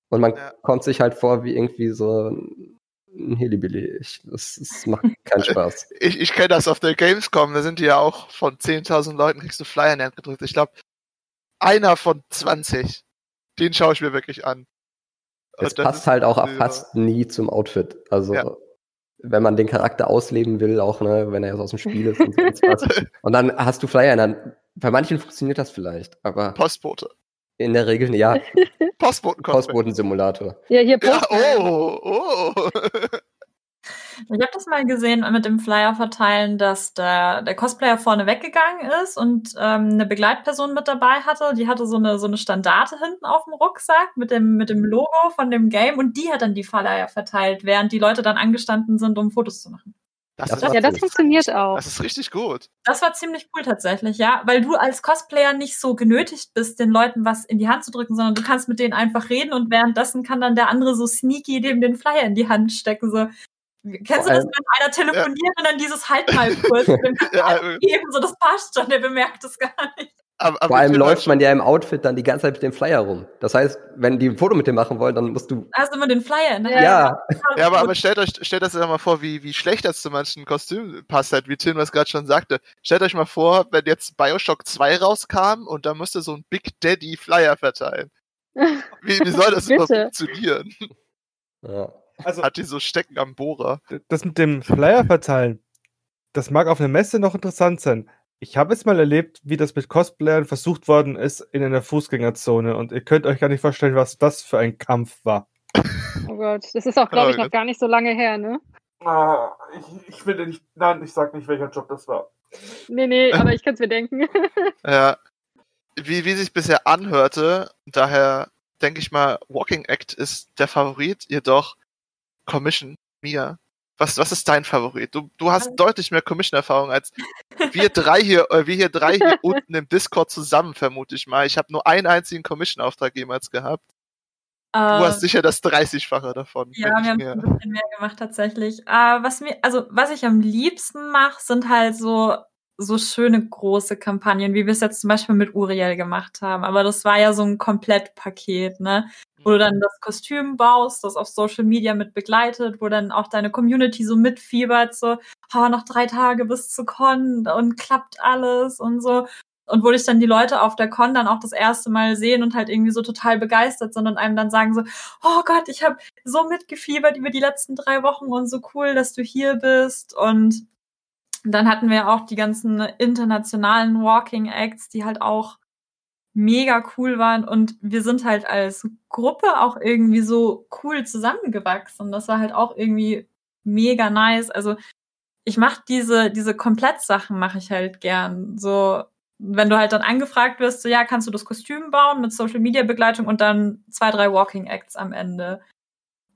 Und man Ja. kommt sich halt vor wie irgendwie so ein Helibilly. Ich, das, das macht keinen [LAUGHS] Spaß. Ich, ich kenne das auf der Gamescom, da sind die ja auch von 10.000 Leuten, kriegst du Flyer in die Hand gedrückt. Ich glaube, einer von 20, den schaue ich mir wirklich an. Es passt halt auch ja. fast nie zum Outfit. Also Ja. wenn man den Charakter ausleben will, auch ne, wenn er jetzt aus dem Spiel ist und was. [LAUGHS] Und dann hast du Flyer in der Hand. Bei manchen funktioniert das vielleicht, aber Postbote. In der Regel ja. [LAUGHS] Postboten Postboten-Simulator. ja, hier Ja, Postman. oh, oh. Ich habe das mal gesehen mit dem Flyer verteilen, dass der, der Cosplayer vorne weggegangen ist und ähm, eine Begleitperson mit dabei hatte. Die hatte so eine, so eine Standarte hinten auf dem Rucksack mit dem, mit dem Logo von dem Game und die hat dann die Flyer verteilt, während die Leute dann angestanden sind, um Fotos zu machen. Das, Das Ja, das cool. funktioniert auch. das ist richtig gut. Das war ziemlich cool tatsächlich, ja, weil du als Cosplayer nicht so genötigt bist, den Leuten was in die Hand zu drücken, sondern du kannst mit denen einfach reden und währenddessen kann dann der andere so sneaky dem den Flyer in die Hand stecken, so. Kennst du das, wenn einer telefoniert und dann dieses Halt mal kurz [LAUGHS] dem Ja, geben, so das passt schon, der bemerkt es gar nicht. Aber, aber Vor allem bin halt läuft man ja im Outfit dann die ganze Zeit mit dem Flyer rum. Das heißt, wenn die ein Foto mit dem machen wollen, dann musst du. Da hast du immer den Flyer in der Ja. Hand. Ja, Ja, aber, aber stellt euch, stellt euch das mal vor, wie, wie schlecht das zu manchen Kostümen passt halt, wie Tim das gerade schon sagte. Stellt euch mal vor, wenn jetzt Bioshock 2 rauskam und da müsste so ein Big Daddy Flyer verteilen. [LAUGHS] Wie, wie soll das überhaupt funktionieren? ja. Also Hat die so Stecken am Bohrer? das mit dem Flyer verteilen, das mag auf einer Messe noch interessant sein. Ich habe jetzt mal erlebt, wie das mit Cosplayern versucht worden ist in einer Fußgängerzone und ihr könnt euch gar nicht vorstellen, was das für ein Kampf war. Oh Gott, das ist auch, glaube ich, noch Gott. gar nicht so lange her, ne? Ah, ich, ich will nicht, nein, ich sag nicht, welcher Job das war. Nee, nee, aber ich kann es mir denken. [LAUGHS] Ja. Wie, wie sich bisher anhörte, daher denke ich mal, Walking Act ist der Favorit, jedoch Commission, Mia, Was, was ist dein Favorit? Du, du hast deutlich mehr Commission-Erfahrung als wir drei hier, äh, wir hier drei hier [LAUGHS] unten im Discord zusammen, vermute ich mal. Ich habe nur einen einzigen Commission-Auftrag jemals gehabt. Du hast sicher das 30-fache davon. Ja, wir haben ein bisschen mehr gemacht tatsächlich. Uh, was mir, also was ich am liebsten mache, sind halt so so schöne große Kampagnen, wie wir es jetzt zum Beispiel mit Uriel gemacht haben. Aber das war ja so ein Komplettpaket, ne? Wo du dann das Kostüm baust, das auf Social Media mit begleitet, wo dann auch deine Community so mitfiebert, so, oh, noch drei Tage bis zu Con und klappt alles und so. Und wo dich dann die Leute auf der Con dann auch das erste Mal sehen und halt irgendwie so total begeistert sind und einem dann sagen so, oh Gott, ich habe so mitgefiebert über die letzten drei Wochen und so cool, dass du hier bist. Und dann hatten wir auch die ganzen internationalen Walking Acts, die halt auch mega cool waren und wir sind halt als Gruppe auch irgendwie so cool zusammengewachsen. Das war halt auch irgendwie mega nice. Also ich mache diese diese Komplettsachen mache ich halt gern. So wenn du halt dann angefragt wirst, so ja, kannst du das Kostüm bauen mit Social Media Begleitung und dann zwei drei Walking Acts am Ende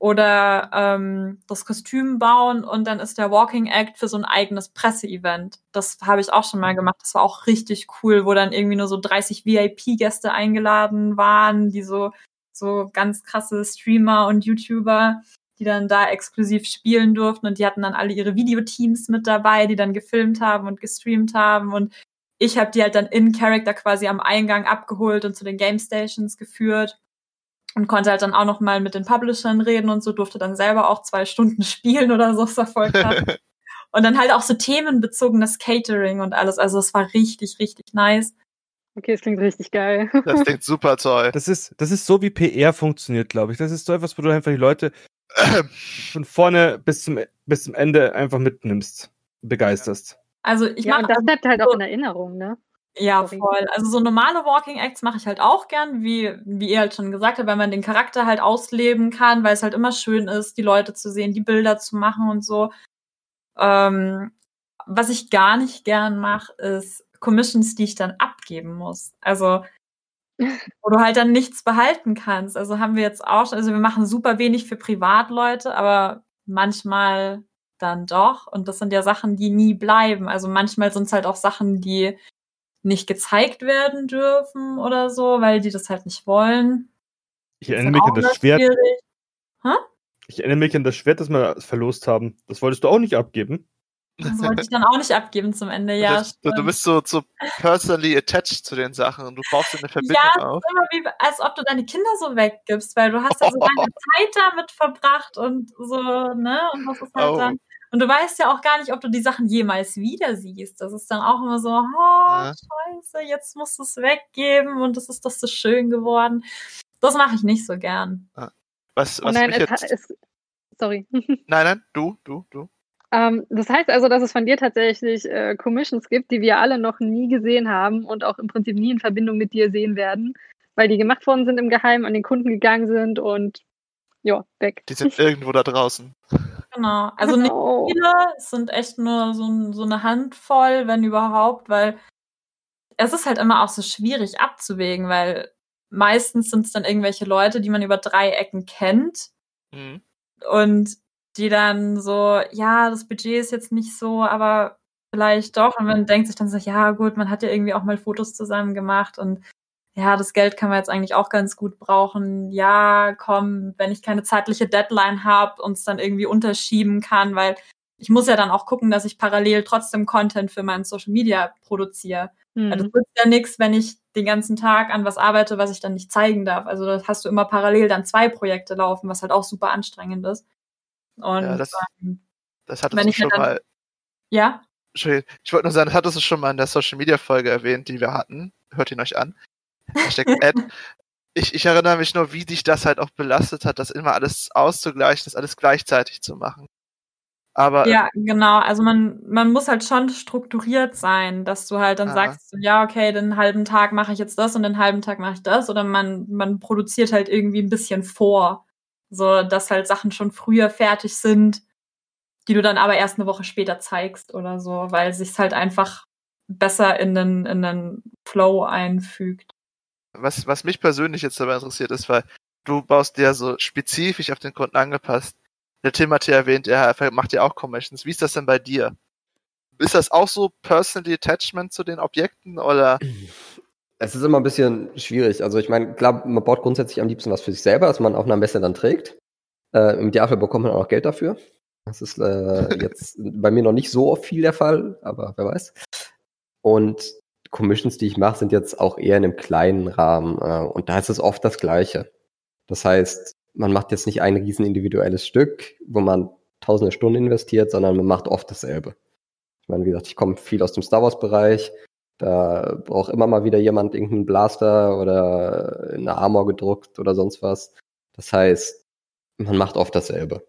oder ähm, das Kostüm bauen und dann ist der Walking Act für so ein eigenes Presseevent. Das habe ich auch schon mal gemacht. Das war auch richtig cool, wo dann irgendwie nur so 30 VIP-Gäste eingeladen waren, die so so ganz krasse Streamer und YouTuber, die dann da exklusiv spielen durften und die hatten dann alle ihre Videoteams mit dabei, die dann gefilmt haben und gestreamt haben und ich habe die halt dann in Character quasi am Eingang abgeholt und zu den Game Stations geführt und konnte halt dann auch noch mal mit den Publishern reden und so, durfte dann selber auch zwei Stunden [LAUGHS] spielen oder so, ist voll krass. [LAUGHS] und dann halt auch so themenbezogenes Catering und alles, also es war richtig, richtig nice. Okay, es klingt richtig geil. [LAUGHS] Das klingt super toll. Das ist, das ist so, wie PR funktioniert, glaube ich. Das ist so etwas, wo du einfach die Leute [CLEARS THROAT] von vorne bis zum, bis zum Ende einfach mitnimmst, begeisterst. Also ich ja, mache und das bleibt halt auch in Erinnerung, ne? Ja, voll. Also so normale Walking Acts mache ich halt auch gern, wie, wie ihr halt schon gesagt habt, weil man den Charakter halt ausleben kann, weil es halt immer schön ist, die Leute zu sehen, die Bilder zu machen und so. Ähm, was ich gar nicht gern mache, ist Commissions, die ich dann abgeben muss. Also wo du halt dann nichts behalten kannst. Also haben wir jetzt auch, also wir machen super wenig für Privatleute, aber manchmal dann doch. Und das sind ja Sachen, die nie bleiben. Also manchmal sind es halt auch Sachen, die nicht gezeigt werden dürfen oder so, weil die das halt nicht wollen. Ich erinnere mich an das Schwert. Ich erinnere mich an das Schwert, das wir verlost haben. Das wolltest du auch nicht abgeben. Das wollte ich dann auch nicht abgeben zum Ende, ja. Das, du bist so, so personally attached zu den Sachen und du brauchst eine Verbindung ja, auf. Ja, ist immer wie, als ob du deine Kinder so weggibst, weil du hast ja so [LAUGHS] lange Zeit damit verbracht und so, ne? Und das ist halt oh. dann und du weißt ja auch gar nicht, ob du die Sachen jemals wieder siehst. Das ist dann auch immer so, oh, ja. scheiße, jetzt musst du es weggeben und das ist doch so schön geworden. Das mache ich nicht so gern. Was, was nein, es, jetzt... es, sorry. [LAUGHS] Nein, nein, du, du, du. Ähm, das heißt also, dass es von dir tatsächlich äh, Commissions gibt, die wir alle noch nie gesehen haben und auch im Prinzip nie in Verbindung mit dir sehen werden, weil die gemacht worden sind im Geheimen, an den Kunden gegangen sind und ja, weg. Die sind irgendwo da draußen. [LAUGHS] Genau. Also genau. nicht viele, es sind echt nur so, so eine Handvoll, wenn überhaupt, weil es ist halt immer auch so schwierig abzuwägen, weil meistens sind es dann irgendwelche Leute, die man über drei Ecken kennt. Mhm. Und die dann so, ja, das Budget ist jetzt nicht so, aber vielleicht doch. Und man denkt sich dann so, ja, gut, man hat ja irgendwie auch mal Fotos zusammen gemacht und ja, das Geld kann man jetzt eigentlich auch ganz gut brauchen. Ja, komm, wenn ich keine zeitliche Deadline habe und es dann irgendwie unterschieben kann, weil ich muss ja dann auch gucken, dass ich parallel trotzdem Content für meinen Social Media produziere. Mhm. Also das nützt ja nichts, wenn ich den ganzen Tag an was arbeite, was ich dann nicht zeigen darf. Also da hast du immer parallel dann zwei Projekte laufen, was halt auch super anstrengend ist. Und ja, das, ähm, das hattest du schon dann, mal. Ja? Ich wollte nur sagen, das hattest du schon mal in der Social Media Folge erwähnt, die wir hatten. Hört ihn euch an. Ich, ich erinnere mich nur, wie dich das halt auch belastet hat, das immer alles auszugleichen, das alles gleichzeitig zu machen. Aber ja, genau. Also man, man muss halt schon strukturiert sein, dass du halt dann ah. sagst, ja, okay, den halben Tag mache ich jetzt das und den halben Tag mache ich das. Oder man, man produziert halt irgendwie ein bisschen vor. So, dass halt Sachen schon früher fertig sind, die du dann aber erst eine Woche später zeigst oder so, weil sich's halt einfach besser in den, in den Flow einfügt was, was mich persönlich jetzt dabei interessiert ist, weil du baust dir so spezifisch auf den Kunden angepasst Der Tim hat ja erwähnt, er macht ja auch Commissions. Wie ist das denn bei dir? Ist das auch so Personal Attachment zu den Objekten oder? Es ist immer ein bisschen schwierig. Also ich meine, klar, man baut grundsätzlich am liebsten was für sich selber, das man auf einer Messe dann trägt. Äh, Im Idealfall bekommt man auch Geld dafür. Das ist äh, [LAUGHS] jetzt bei mir noch nicht so oft viel der Fall, aber wer weiß. Und Commissions, die ich mache, sind jetzt auch eher in einem kleinen Rahmen. Äh, und da ist es oft das Gleiche. Das heißt, man macht jetzt nicht ein riesen individuelles Stück, wo man tausende Stunden investiert, sondern man macht oft dasselbe. Ich meine, wie gesagt, ich komme viel aus dem Star Wars-Bereich. Da braucht immer mal wieder jemand irgendeinen Blaster oder eine Armor gedruckt oder sonst was. Das heißt, man macht oft dasselbe.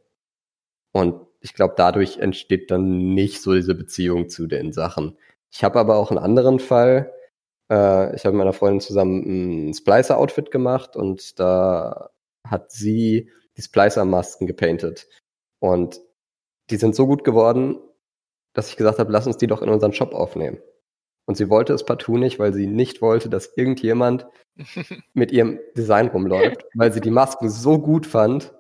Und ich glaube, dadurch entsteht dann nicht so diese Beziehung zu den Sachen. Ich habe aber auch einen anderen Fall. Äh, ich habe mit meiner Freundin zusammen ein Splicer-Outfit gemacht und da hat sie die Splicer-Masken gepainted. Und die sind so gut geworden, dass ich gesagt habe, lass uns die doch in unseren Shop aufnehmen. Und sie wollte es partout nicht, weil sie nicht wollte, dass irgendjemand [LAUGHS] mit ihrem Design rumläuft, weil sie die Masken so gut fand,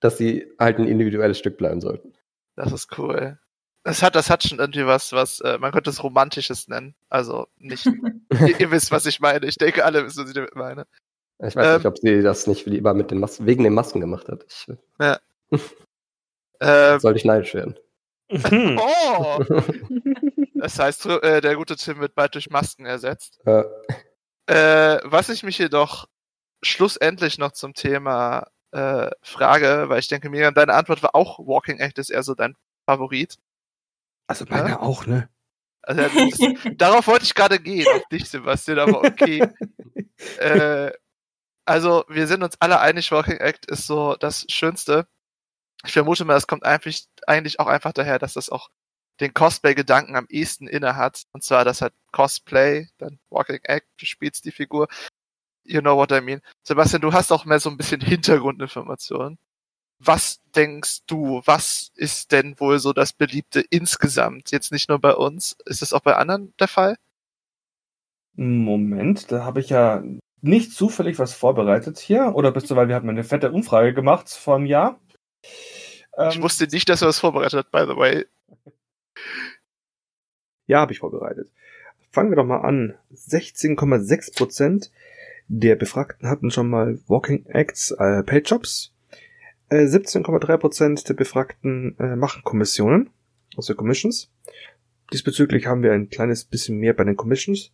dass sie halt ein individuelles Stück bleiben sollten. Das ist cool. Das hat, das hat schon irgendwie was, was, äh, man könnte es Romantisches nennen. Also nicht, ihr, ihr, wisst, was ich meine. Ich denke, alle wissen, was ich damit meine. Ich weiß ähm, nicht, ob sie das nicht lieber mit den Masken, wegen den Masken gemacht hat. Ich, ja. [LAUGHS] ähm, sollte ich neidisch werden. [LAUGHS] oh! das heißt, äh, der gute Tim wird bald durch Masken ersetzt. Ja. Äh, was ich mich jedoch schlussendlich noch zum Thema äh, Frage, weil ich denke, Miriam, deine Antwort war auch Walking Act ist eher so dein Favorit. Also meine ja? auch, ne? Also, das, darauf wollte ich gerade gehen, auf dich, Sebastian, aber okay. [LAUGHS] äh, also, wir sind uns alle einig, Walking Act ist so das Schönste. Ich vermute mal, das kommt eigentlich, eigentlich auch einfach daher, dass das auch den Cosplay-Gedanken am ehesten inne hat. Und zwar, das hat Cosplay, dann Walking Act, du spielst die Figur. You know what I mean. Sebastian, du hast auch mehr so ein bisschen Hintergrundinformationen. Was denkst du, was ist denn wohl so das Beliebte insgesamt? Jetzt nicht nur bei uns. Ist das auch bei anderen der Fall? Moment, da habe ich ja nicht zufällig was vorbereitet hier. Oder bist du, weil wir hatten eine fette Umfrage gemacht vor einem Jahr. ich ähm, wusste nicht, dass er was vorbereitet hat, by the way. [LAUGHS] Ja, habe ich vorbereitet. Fangen wir doch mal an. 16,6 Prozent der Befragten hatten schon mal Walking Acts, äh, Paid Jobs. Äh, 17,3% der Befragten äh, machen Kommissionen, also Commissions. Diesbezüglich haben wir ein kleines bisschen mehr bei den Commissions.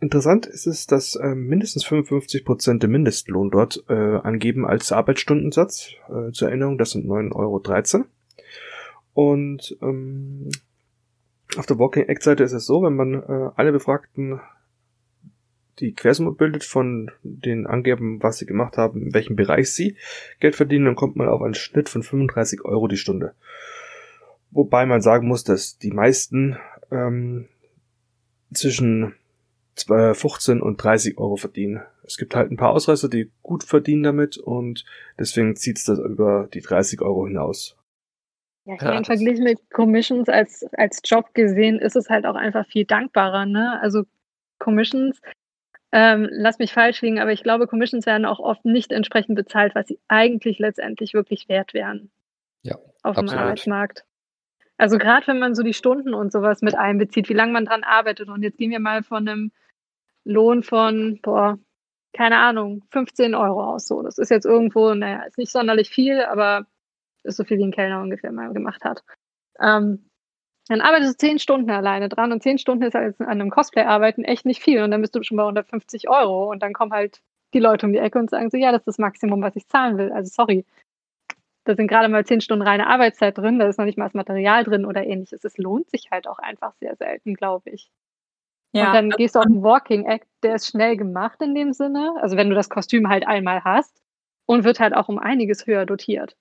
Interessant ist es, dass äh, mindestens 55% der Mindestlohn dort äh, angeben als Arbeitsstundensatz. Äh, zur Erinnerung, das sind 9,13 Euro. Und ähm, auf der Walking Act Seite ist es so, wenn man äh, alle Befragten die Quersumme bildet von den Angeben, was sie gemacht haben, in welchem Bereich sie Geld verdienen, dann kommt man auf einen Schnitt von 35 Euro die Stunde. Wobei man sagen muss, dass die meisten ähm, zwischen 15 und 30 Euro verdienen. Es gibt halt ein paar Ausreißer, die gut verdienen damit und deswegen zieht es das über die 30 Euro hinaus. Ja, ich meine, im Vergleich mit Commissions als, als Job gesehen ist es halt auch einfach viel dankbarer. Ne? Also Commissions ähm, lass mich falsch liegen, aber ich glaube, Commissions werden auch oft nicht entsprechend bezahlt, was sie eigentlich letztendlich wirklich wert wären. Ja. Auf absolut. dem Arbeitsmarkt. Also gerade wenn man so die Stunden und sowas mit einbezieht, wie lange man dran arbeitet. Und jetzt gehen wir mal von einem Lohn von, boah, keine Ahnung, 15 Euro aus. So, das ist jetzt irgendwo, naja, ist nicht sonderlich viel, aber ist so viel wie ein Kellner ungefähr mal gemacht hat. Ähm, dann arbeitest du zehn Stunden alleine dran und zehn Stunden ist halt an einem Cosplay-Arbeiten echt nicht viel und dann bist du schon bei 150 Euro und dann kommen halt die Leute um die Ecke und sagen so, ja, das ist das Maximum, was ich zahlen will. Also sorry. Da sind gerade mal zehn Stunden reine Arbeitszeit drin, da ist noch nicht mal das Material drin oder ähnliches. Es lohnt sich halt auch einfach sehr selten, glaube ich. Ja. Und dann gehst du auf den Walking Act, der ist schnell gemacht in dem Sinne. Also wenn du das Kostüm halt einmal hast und wird halt auch um einiges höher dotiert.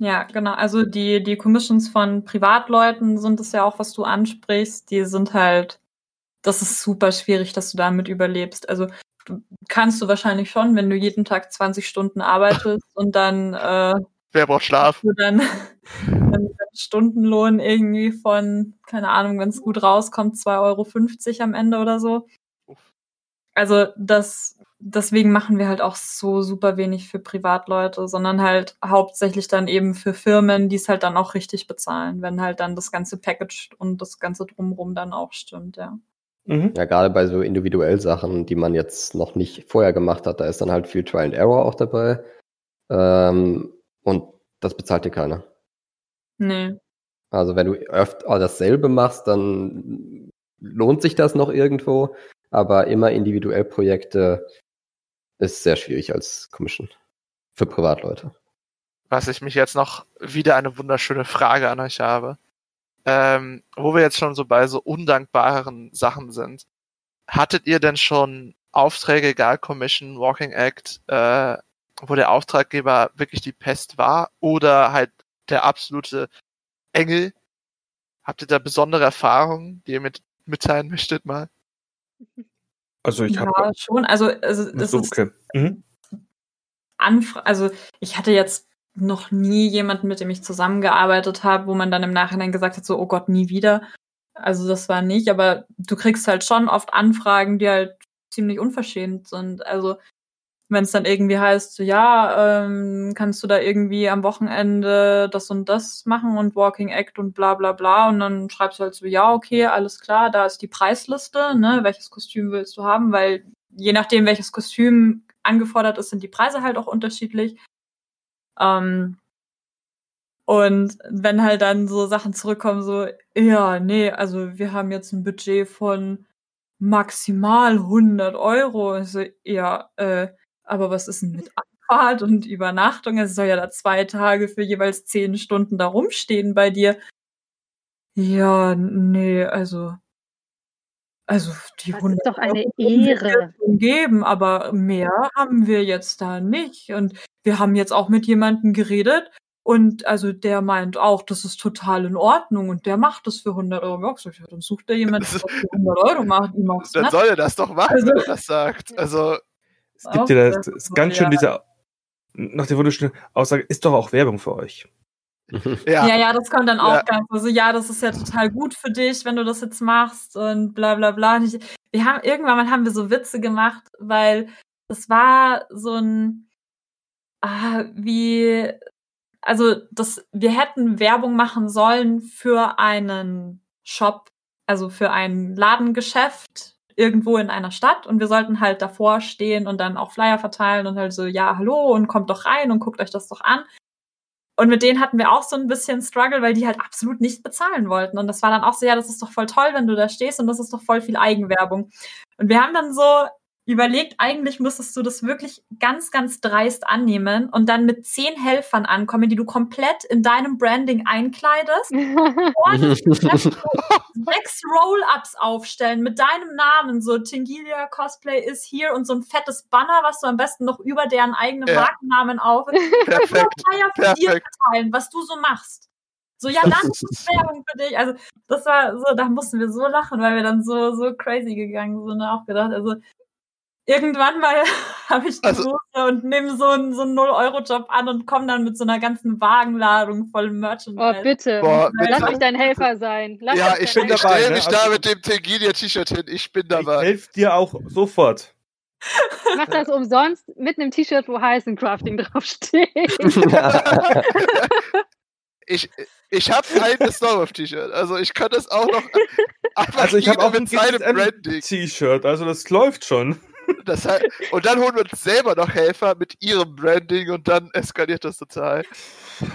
Ja, genau. Also die, die Commissions von Privatleuten sind es ja auch, was du ansprichst. Die sind halt, das ist super schwierig, dass du damit überlebst. Also du, kannst du wahrscheinlich schon, wenn du jeden Tag 20 Stunden arbeitest [LAUGHS] und dann äh, Wer braucht Schlaf? Dann, [LAUGHS] dann Stundenlohn irgendwie von, keine Ahnung, wenn es gut rauskommt, 2,50 Euro am Ende oder so. Also das deswegen machen wir halt auch so super wenig für Privatleute, sondern halt hauptsächlich dann eben für Firmen, die es halt dann auch richtig bezahlen, wenn halt dann das ganze Package und das ganze drumherum dann auch stimmt, ja. Mhm. Ja, gerade bei so individuell Sachen, die man jetzt noch nicht vorher gemacht hat, da ist dann halt viel Trial and Error auch dabei. Ähm, und das bezahlt dir keiner. Nee. Also wenn du öfter dasselbe machst, dann lohnt sich das noch irgendwo, aber immer individuell Projekte ist sehr schwierig als Commission für Privatleute. Was ich mich jetzt noch wieder eine wunderschöne Frage an euch habe. Ähm, wo wir jetzt schon so bei so undankbaren Sachen sind. Hattet ihr denn schon Aufträge, egal Commission, Walking Act, äh, wo der Auftraggeber wirklich die Pest war oder halt der absolute Engel? Habt ihr da besondere Erfahrungen, die ihr mit, mitteilen möchtet mal? [LAUGHS] Also ich ja, habe schon. Also, also das so, ist okay. Mhm. Anfra also ich hatte jetzt noch nie jemanden, mit dem ich zusammengearbeitet habe, wo man dann im Nachhinein gesagt hat, so, oh Gott, nie wieder. Also das war nicht, aber du kriegst halt schon oft Anfragen, die halt ziemlich unverschämt sind. Also wenn es dann irgendwie heißt, so, ja, ähm, kannst du da irgendwie am Wochenende das und das machen und Walking Act und bla bla bla und dann schreibst du halt so, ja, okay, alles klar, da ist die Preisliste, ne, welches Kostüm willst du haben, weil je nachdem, welches Kostüm angefordert ist, sind die Preise halt auch unterschiedlich. Ähm, und wenn halt dann so Sachen zurückkommen, so, ja, nee, also wir haben jetzt ein Budget von maximal 100 Euro. Also, ja, äh, aber was ist denn mit Abfahrt und Übernachtung? Es soll ja da zwei Tage für jeweils zehn Stunden da rumstehen bei dir. Ja, nee, also. Also die Das 100 ist doch eine Ehre. geben, aber mehr haben wir jetzt da nicht. Und wir haben jetzt auch mit jemandem geredet und also der meint auch, das ist total in Ordnung und der macht das für 100 Euro. Ich hab gesagt, ja, dann sucht er jemanden, [LAUGHS] der das für 100 Euro macht. ihm Dann Netz. soll er das doch machen, Also- wenn er das sagt. Also, Es gibt ja das, das ist so, ganz schön diese, nach der wunderschönen Aussage, ist doch auch Werbung für euch. [LAUGHS] ja. Ja, ja, das kommt dann auch Ja. ganz. Also ja, das ist ja total gut für dich, wenn du das jetzt machst und bla bla bla. Und ich, wir haben irgendwann mal haben wir so Witze gemacht, weil es war so ein ah, wie also das wir hätten Werbung machen sollen für einen Shop, also für ein Ladengeschäft irgendwo in einer Stadt und wir sollten halt davor stehen und dann auch Flyer verteilen und halt so ja, hallo und kommt doch rein und guckt euch das doch an. Und mit denen hatten wir auch so ein bisschen Struggle, weil die halt absolut nicht bezahlen wollten. Und das war dann auch so, ja, das ist doch voll toll, wenn du da stehst und das ist doch voll viel Eigenwerbung. Und wir haben dann so überlegt, eigentlich müsstest du das wirklich ganz, ganz dreist annehmen und dann mit zehn Helfern ankommen, die du komplett in deinem Branding einkleidest, das [LAUGHS] so sechs Roll-Ups aufstellen mit deinem Namen, so Tingilia Cosplay is here und so ein fettes Banner, was du am besten noch über deren eigenen Ja. Markennamen auf [LAUGHS] Perfekt. Flyer für dir verteilen, was du so machst. So, ja, dann ist Werbung für dich. Also, das war so, da mussten wir so lachen, weil wir dann so, so crazy gegangen sind und auch gedacht, also, irgendwann mal [LAUGHS] habe ich die Also- Soße und nehme so einen, so einen 0-Euro-Job an und komme dann mit so einer ganzen Wagenladung voll Oh, Merchandise. bitte. Boah, Lass bitte. mich dein Helfer sein. Lass Ja, mich ich dein bin Helfer dabei, stell ne? mich da Also- mit dem Tegilia-T-Shirt hin. Ich bin Ich dabei. helfe dir auch sofort. Ich mach das umsonst mit einem T-Shirt, wo Heißen Crafting [LAUGHS] draufsteht. [LAUGHS] Ich, ich habe ein Snowball-T-Shirt. Also ich kann das auch noch einfach Also ich habe auch ein mit seinem Branding. T-Shirt, also das läuft schon. Das heißt, und dann holen wir uns selber noch Helfer mit ihrem Branding und dann eskaliert das total.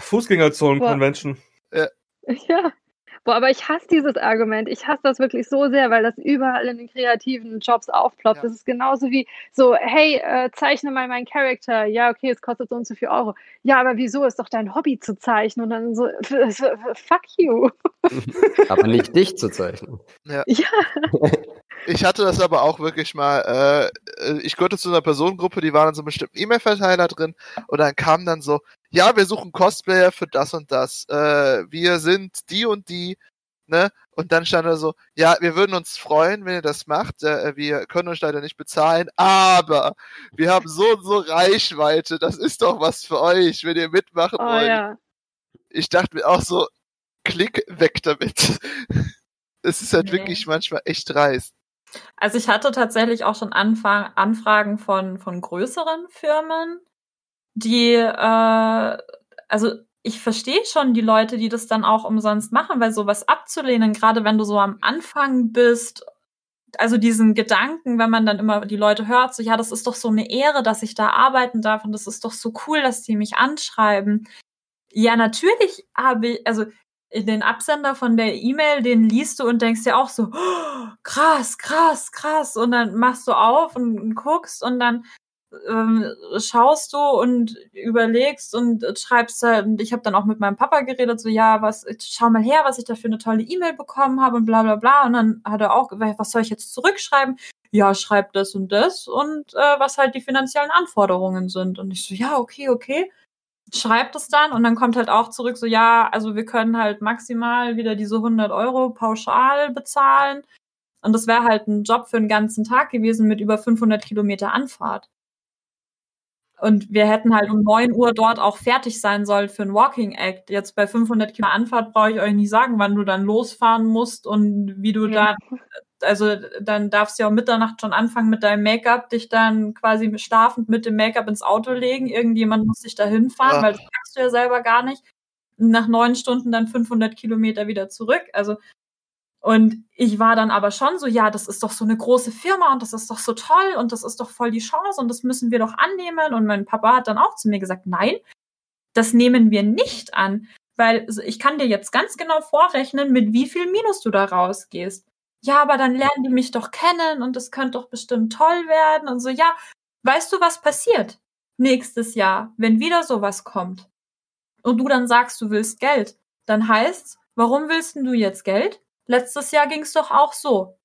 Fußgängerzonen-Convention. ja. Boah, aber ich hasse dieses Argument. Ich hasse das wirklich so sehr, weil das überall in den kreativen Jobs aufploppt. Ja. Das ist genauso wie so, hey, äh, zeichne mal meinen Charakter. Ja, okay, es kostet so und so viel Euro. Ja, aber wieso ist doch dein Hobby zu zeichnen? Und dann so, fuck you. [LAUGHS] Aber nicht dich zu zeichnen. Ja. [LAUGHS] Ich hatte das aber auch wirklich mal, äh, ich gehörte zu einer Personengruppe, die waren in so einem bestimmten E-Mail-Verteiler drin und dann kam dann so, ja, wir suchen Cosplayer für das und das, äh, wir sind die und die, ne? Und dann stand da so, ja, wir würden uns freuen, wenn ihr das macht, äh, wir können euch leider nicht bezahlen, aber wir haben so und so Reichweite, das ist doch was für euch, wenn ihr mitmachen Oh wollt. ja. Ich dachte mir auch so, klick weg damit. [LAUGHS] Es ist halt Nee. wirklich manchmal echt dreist. Also ich hatte tatsächlich auch schon Anfang Anfragen von, von größeren Firmen, die, äh, also ich verstehe schon die Leute, die das dann auch umsonst machen, weil sowas abzulehnen, gerade wenn du so am Anfang bist, also diesen Gedanken, wenn man dann immer die Leute hört, so ja, das ist doch so eine Ehre, dass ich da arbeiten darf und das ist doch so cool, dass die mich anschreiben. Ja, natürlich habe ich, also den Absender von der E-Mail, den liest du und denkst dir auch so, oh, krass, krass, krass. Und dann machst du auf und, und guckst und dann ähm, schaust du und überlegst und schreibst da, und ich habe dann auch mit meinem Papa geredet, so, ja, was, schau mal her, was ich da für eine tolle E-Mail bekommen habe und bla bla bla. Und dann hat er auch, was soll ich jetzt zurückschreiben? Ja, schreib das und das und äh, was halt die finanziellen Anforderungen sind. Und ich so, ja, okay, okay schreibt es dann und dann kommt halt auch zurück so, ja, also wir können halt maximal wieder diese 100 Euro pauschal bezahlen. Und das wäre halt ein Job für einen ganzen Tag gewesen mit über 500 Kilometer Anfahrt. Und wir hätten halt um 9 Uhr dort auch fertig sein sollen für ein Walking Act. Jetzt bei 500 Kilometer Anfahrt brauche ich euch nicht sagen, wann du dann losfahren musst und wie du ja. da also dann darfst du ja um Mitternacht schon anfangen mit deinem Make-up, dich dann quasi schlafend mit dem Make-up ins Auto legen. Irgendjemand muss dich da hinfahren, ja. weil das kannst du ja selber gar nicht. Nach neun Stunden dann 500 Kilometer wieder zurück. Also und ich war dann aber schon so, ja, das ist doch so eine große Firma und das ist doch so toll und das ist doch voll die Chance und das müssen wir doch annehmen. Und mein Papa hat dann auch zu mir gesagt, nein, das nehmen wir nicht an, weil ich kann dir jetzt ganz genau vorrechnen, mit wie viel Minus du da rausgehst ja, aber dann lernen die mich doch kennen und es könnte doch bestimmt toll werden und so, ja, weißt du, was passiert nächstes Jahr, wenn wieder sowas kommt und du dann sagst, du willst Geld, dann heißt's, warum willst du jetzt Geld? Letztes Jahr ging's doch auch so.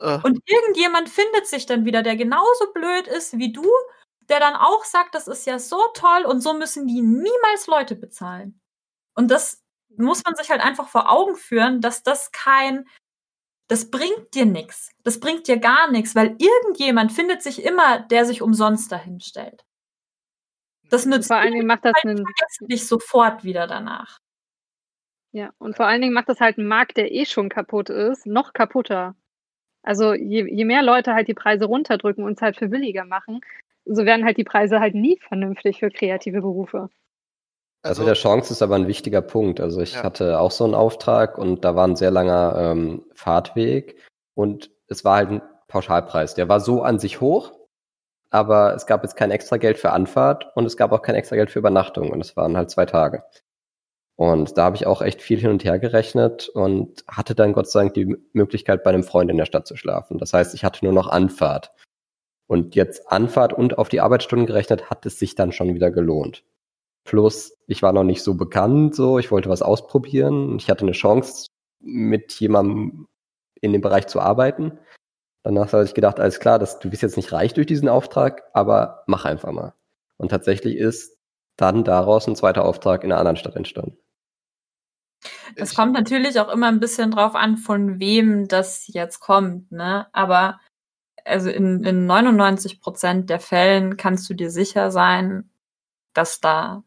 Äh. Und irgendjemand findet sich dann wieder, der genauso blöd ist wie du, der dann auch sagt, das ist ja so toll und so müssen die niemals Leute bezahlen. Und das muss man sich halt einfach vor Augen führen, dass das kein das bringt dir nichts. Das bringt dir gar nichts, weil irgendjemand findet sich immer, der sich umsonst dahin stellt. Das nützt vor allen Dingen macht das einen, dich sofort wieder danach. Ja, und vor allen Dingen macht das halt einen Markt, der eh schon kaputt ist, noch kaputter. Also je, je mehr Leute halt die Preise runterdrücken und es halt für billiger machen, so werden halt die Preise halt nie vernünftig für kreative Berufe. Also, also der Chance ist aber ein wichtiger Punkt. Also ich ja. hatte auch so einen Auftrag und da war ein sehr langer ähm, Fahrtweg und es war halt ein Pauschalpreis. Der war so an sich hoch, aber es gab jetzt kein extra Geld für Anfahrt und es gab auch kein extra Geld für Übernachtung und es waren halt zwei Tage. Und da habe ich auch echt viel hin und her gerechnet und hatte dann Gott sei Dank die Möglichkeit, bei einem Freund in der Stadt zu schlafen. Das heißt, ich hatte nur noch Anfahrt. Und jetzt Anfahrt und auf die Arbeitsstunden gerechnet, hat es sich dann schon wieder gelohnt. Plus, ich war noch nicht so bekannt, so, ich wollte was ausprobieren. Ich hatte eine Chance, mit jemandem in dem Bereich zu arbeiten. Danach habe ich gedacht, alles klar, das, du bist jetzt nicht reich durch diesen Auftrag, aber mach einfach mal. Und tatsächlich ist dann daraus ein zweiter Auftrag in einer anderen Stadt entstanden. Es kommt natürlich auch immer ein bisschen drauf an, von wem das jetzt kommt, ne? Aber also in, in 99 Prozent der Fällen kannst du dir sicher sein, dass da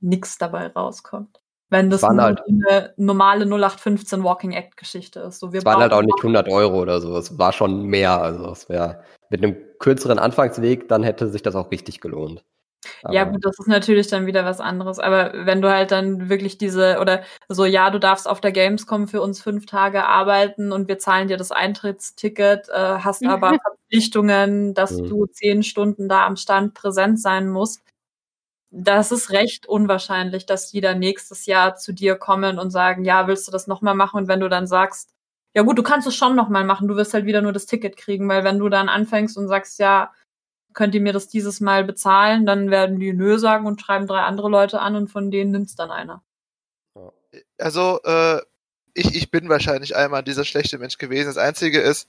nichts dabei rauskommt. Wenn das nur halt, eine normale 0815 Walking Act Geschichte ist. So, wir es waren halt auch nicht 100 Euro oder so. Es war schon mehr. Also es wäre mit einem kürzeren Anfangsweg, dann hätte sich das auch richtig gelohnt. Aber ja, gut, das ist natürlich dann wieder was anderes. Aber wenn du halt dann wirklich diese, oder so, ja, du darfst auf der Gamescom für uns fünf Tage arbeiten und wir zahlen dir das Eintrittsticket, äh, hast aber Verpflichtungen, dass mhm. du zehn Stunden da am Stand präsent sein musst das ist recht unwahrscheinlich, dass die dann nächstes Jahr zu dir kommen und sagen, ja, willst du das nochmal machen? Und wenn du dann sagst, ja gut, du kannst es schon nochmal machen, du wirst halt wieder nur das Ticket kriegen, weil wenn du dann anfängst und sagst, ja, könnt ihr mir das dieses Mal bezahlen, dann werden die nö sagen und schreiben drei andere Leute an und von denen nimmt's dann einer. Also, äh, ich, ich bin wahrscheinlich einmal dieser schlechte Mensch gewesen. Das Einzige ist,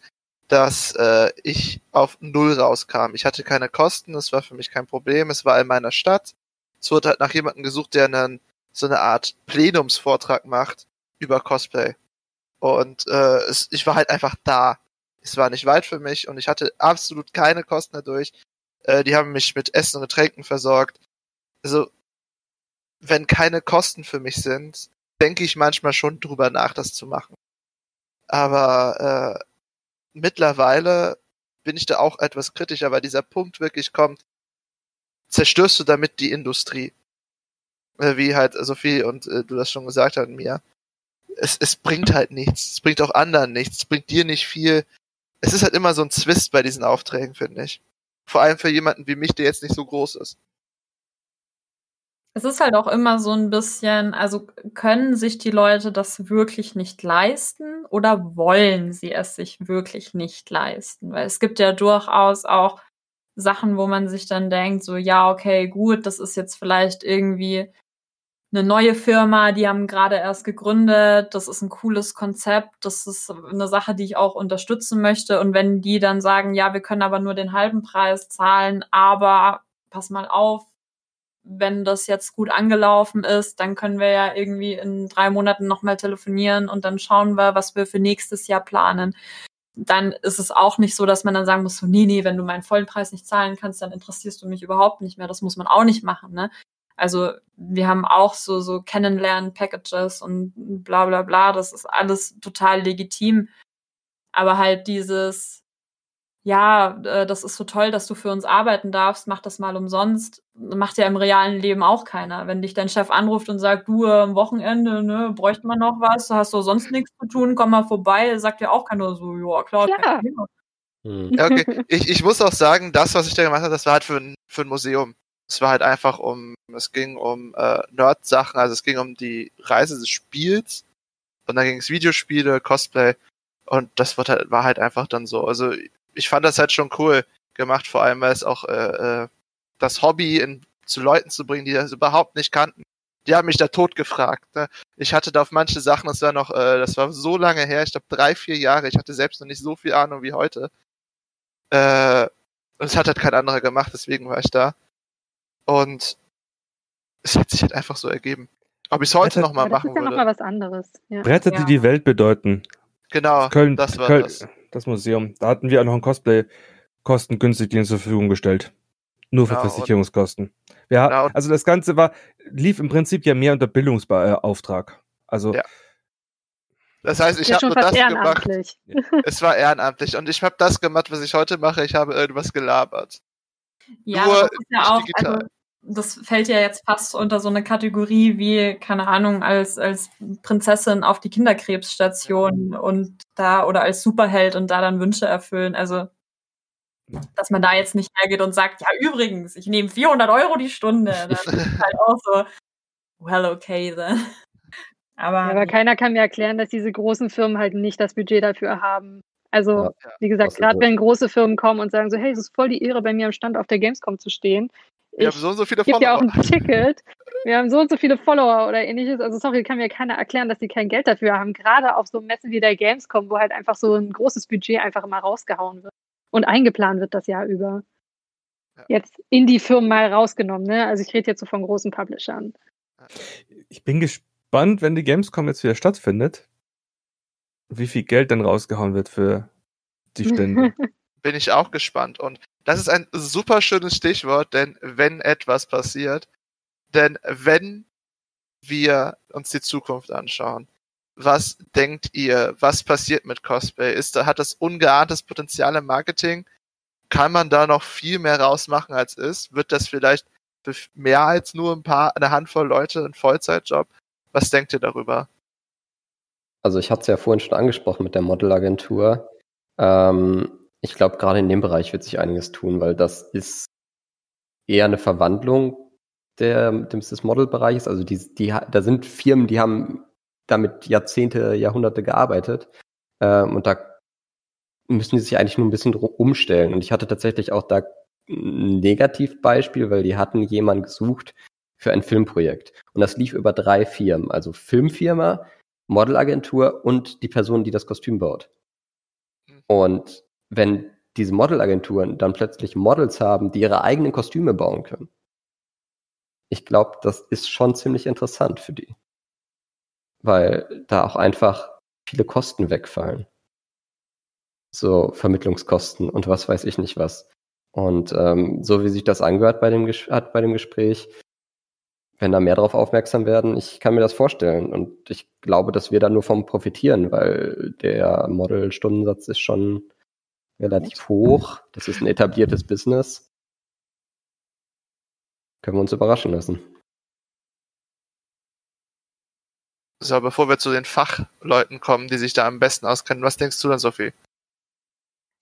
dass äh, ich auf Null rauskam. Ich hatte keine Kosten, es war für mich kein Problem, es war in meiner Stadt. Es wurde halt nach jemandem gesucht, der einen, so eine Art Plenumsvortrag macht über Cosplay. Und äh, es, ich war halt einfach da. Es war nicht weit für mich und ich hatte absolut keine Kosten dadurch. Äh, die haben mich mit Essen und Getränken versorgt. Also, wenn keine Kosten für mich sind, denke ich manchmal schon drüber nach, das zu machen. Aber äh, mittlerweile bin ich da auch etwas kritischer, weil dieser Punkt wirklich kommt, zerstörst du damit die Industrie. Äh, wie halt Sophie und äh, du das schon gesagt hast, mir. Es, es bringt halt nichts. Es bringt auch anderen nichts. Es bringt dir nicht viel. Es ist halt immer so ein Zwist bei diesen Aufträgen, finde ich. Vor allem für jemanden wie mich, der jetzt nicht so groß ist. Es ist halt auch immer so ein bisschen, also können sich die Leute das wirklich nicht leisten oder wollen sie es sich wirklich nicht leisten? Weil es gibt ja durchaus auch Sachen, wo man sich dann denkt, so ja, okay, gut, das ist jetzt vielleicht irgendwie eine neue Firma, die haben gerade erst gegründet, das ist ein cooles Konzept, das ist eine Sache, die ich auch unterstützen möchte. Und wenn die dann sagen, ja, wir können aber nur den halben Preis zahlen, aber pass mal auf, wenn das jetzt gut angelaufen ist, dann können wir ja irgendwie in drei Monaten nochmal telefonieren und dann schauen wir, was wir für nächstes Jahr planen. Dann ist es auch nicht so, dass man dann sagen muss, so, nee, nee, wenn du meinen vollen Preis nicht zahlen kannst, dann interessierst du mich überhaupt nicht mehr. Das muss man auch nicht machen, ne? Also wir haben auch so, so Kennenlernen-Packages und bla bla bla, das ist alles total legitim. Aber halt dieses, ja, äh, das ist so toll, dass du für uns arbeiten darfst, mach das mal umsonst. Macht ja im realen Leben auch keiner. Wenn dich dein Chef anruft und sagt, du, am Wochenende, ne, bräuchte man noch was, hast du sonst nichts zu tun, komm mal vorbei, sagt ja auch keiner so, ja, klar, klar. Hm. Ja, okay. ich, ich muss auch sagen, das, was ich da gemacht habe, das war halt für ein, für ein Museum. Es war halt einfach um, es ging um äh, Nerd-Sachen, also es ging um die Reise des Spiels und dann ging es Videospiele, Cosplay und das war halt, war halt einfach dann so. Also ich fand das halt schon cool gemacht, vor allem weil es auch äh, äh, das Hobby in, zu Leuten zu bringen, die das überhaupt nicht kannten. Die haben mich da tot gefragt. Ne? Ich hatte da auf manche Sachen, das war noch, äh, das war so lange her, ich glaube drei, vier Jahre, ich hatte selbst noch nicht so viel Ahnung wie heute. Äh, es hat halt kein anderer gemacht, deswegen war ich da. Und es hat sich halt einfach so ergeben. Ob ich es heute nochmal machen würde. Das ist ja nochmal was anderes. Ja. Bretter, die die Welt bedeuten. Genau, Köln, das war Köln, das das Museum. Da hatten wir auch noch ein Cosplay kostengünstig denen zur Verfügung gestellt. Nur für ja, Versicherungskosten. Ja, genau. also das Ganze war, lief im Prinzip ja mehr unter Bildungsauftrag. Also. Ja. Das heißt, ich habe nur das gemacht. Es war ehrenamtlich und ich habe das gemacht, was ich heute mache. Ich habe irgendwas gelabert. Ja, nur das ist ja auch, also, das fällt ja jetzt fast unter so eine Kategorie wie, keine Ahnung, als, als Prinzessin auf die Kinderkrebsstation und da oder als Superheld und da dann Wünsche erfüllen. Also, dass man da jetzt nicht hergeht und sagt, ja, übrigens, ich nehme 400 Euro die Stunde. Das ist [LAUGHS] halt auch so, well, okay, then. Aber, ja, aber keiner kann mir erklären, dass diese großen Firmen halt nicht das Budget dafür haben. Also, ja, wie gesagt, gerade wenn große Firmen kommen und sagen so, hey, es ist voll die Ehre, bei mir am Stand auf der Gamescom zu stehen, wir haben so und so viele Follower. ja auch ein [LAUGHS] Ticket. Wir haben so und so viele Follower oder ähnliches. Also sorry, kann mir keiner erklären, dass die kein Geld dafür haben. Gerade auf so Messen wie der Gamescom, wo halt einfach so ein großes Budget einfach immer rausgehauen wird und eingeplant wird das Jahr über. Ja. Jetzt in die Firmen mal rausgenommen, ne? Also ich rede jetzt so von großen Publishern. Ich bin gespannt, wenn die Gamescom jetzt wieder stattfindet, wie viel Geld dann rausgehauen wird für die Stände. [LAUGHS] bin ich auch gespannt. Und das ist ein super schönes Stichwort, denn wenn etwas passiert, denn wenn wir uns die Zukunft anschauen, was denkt ihr, was passiert mit Cosplay? Ist da, hat das ungeahntes Potenzial im Marketing? Kann man da noch viel mehr rausmachen als ist? Wird das vielleicht für mehr als nur ein paar, eine Handvoll Leute ein Vollzeitjob? Was denkt ihr darüber? Also ich hatte es ja vorhin schon angesprochen mit der Modelagentur. Ähm, ich glaube, gerade in dem Bereich wird sich einiges tun, weil das ist eher eine Verwandlung der, des Modelbereichs. Also die, die, da sind Firmen, die haben damit Jahrzehnte, Jahrhunderte gearbeitet. Ähm, und da müssen die sich eigentlich nur ein bisschen umstellen. Und ich hatte tatsächlich auch da ein Negativbeispiel, weil die hatten jemanden gesucht für ein Filmprojekt. Und das lief über drei Firmen, also Filmfirma, Modelagentur und die Person, die das Kostüm baut. Hm. Und wenn diese Modelagenturen dann plötzlich Models haben, die ihre eigenen Kostüme bauen können. Ich glaube, das ist schon ziemlich interessant für die. Weil da auch einfach viele Kosten wegfallen. So Vermittlungskosten und was weiß ich nicht was. Und ähm, so wie sich das angehört bei dem, hat bei dem Gespräch, wenn da mehr darauf aufmerksam werden, ich kann mir das vorstellen. Und ich glaube, dass wir da nur vom profitieren, weil der Model-Stundensatz ist schon relativ hoch. Das ist ein etabliertes Business. Können wir uns überraschen lassen. So, bevor wir zu den Fachleuten kommen, die sich da am besten auskennen, was denkst du dann, Sophie?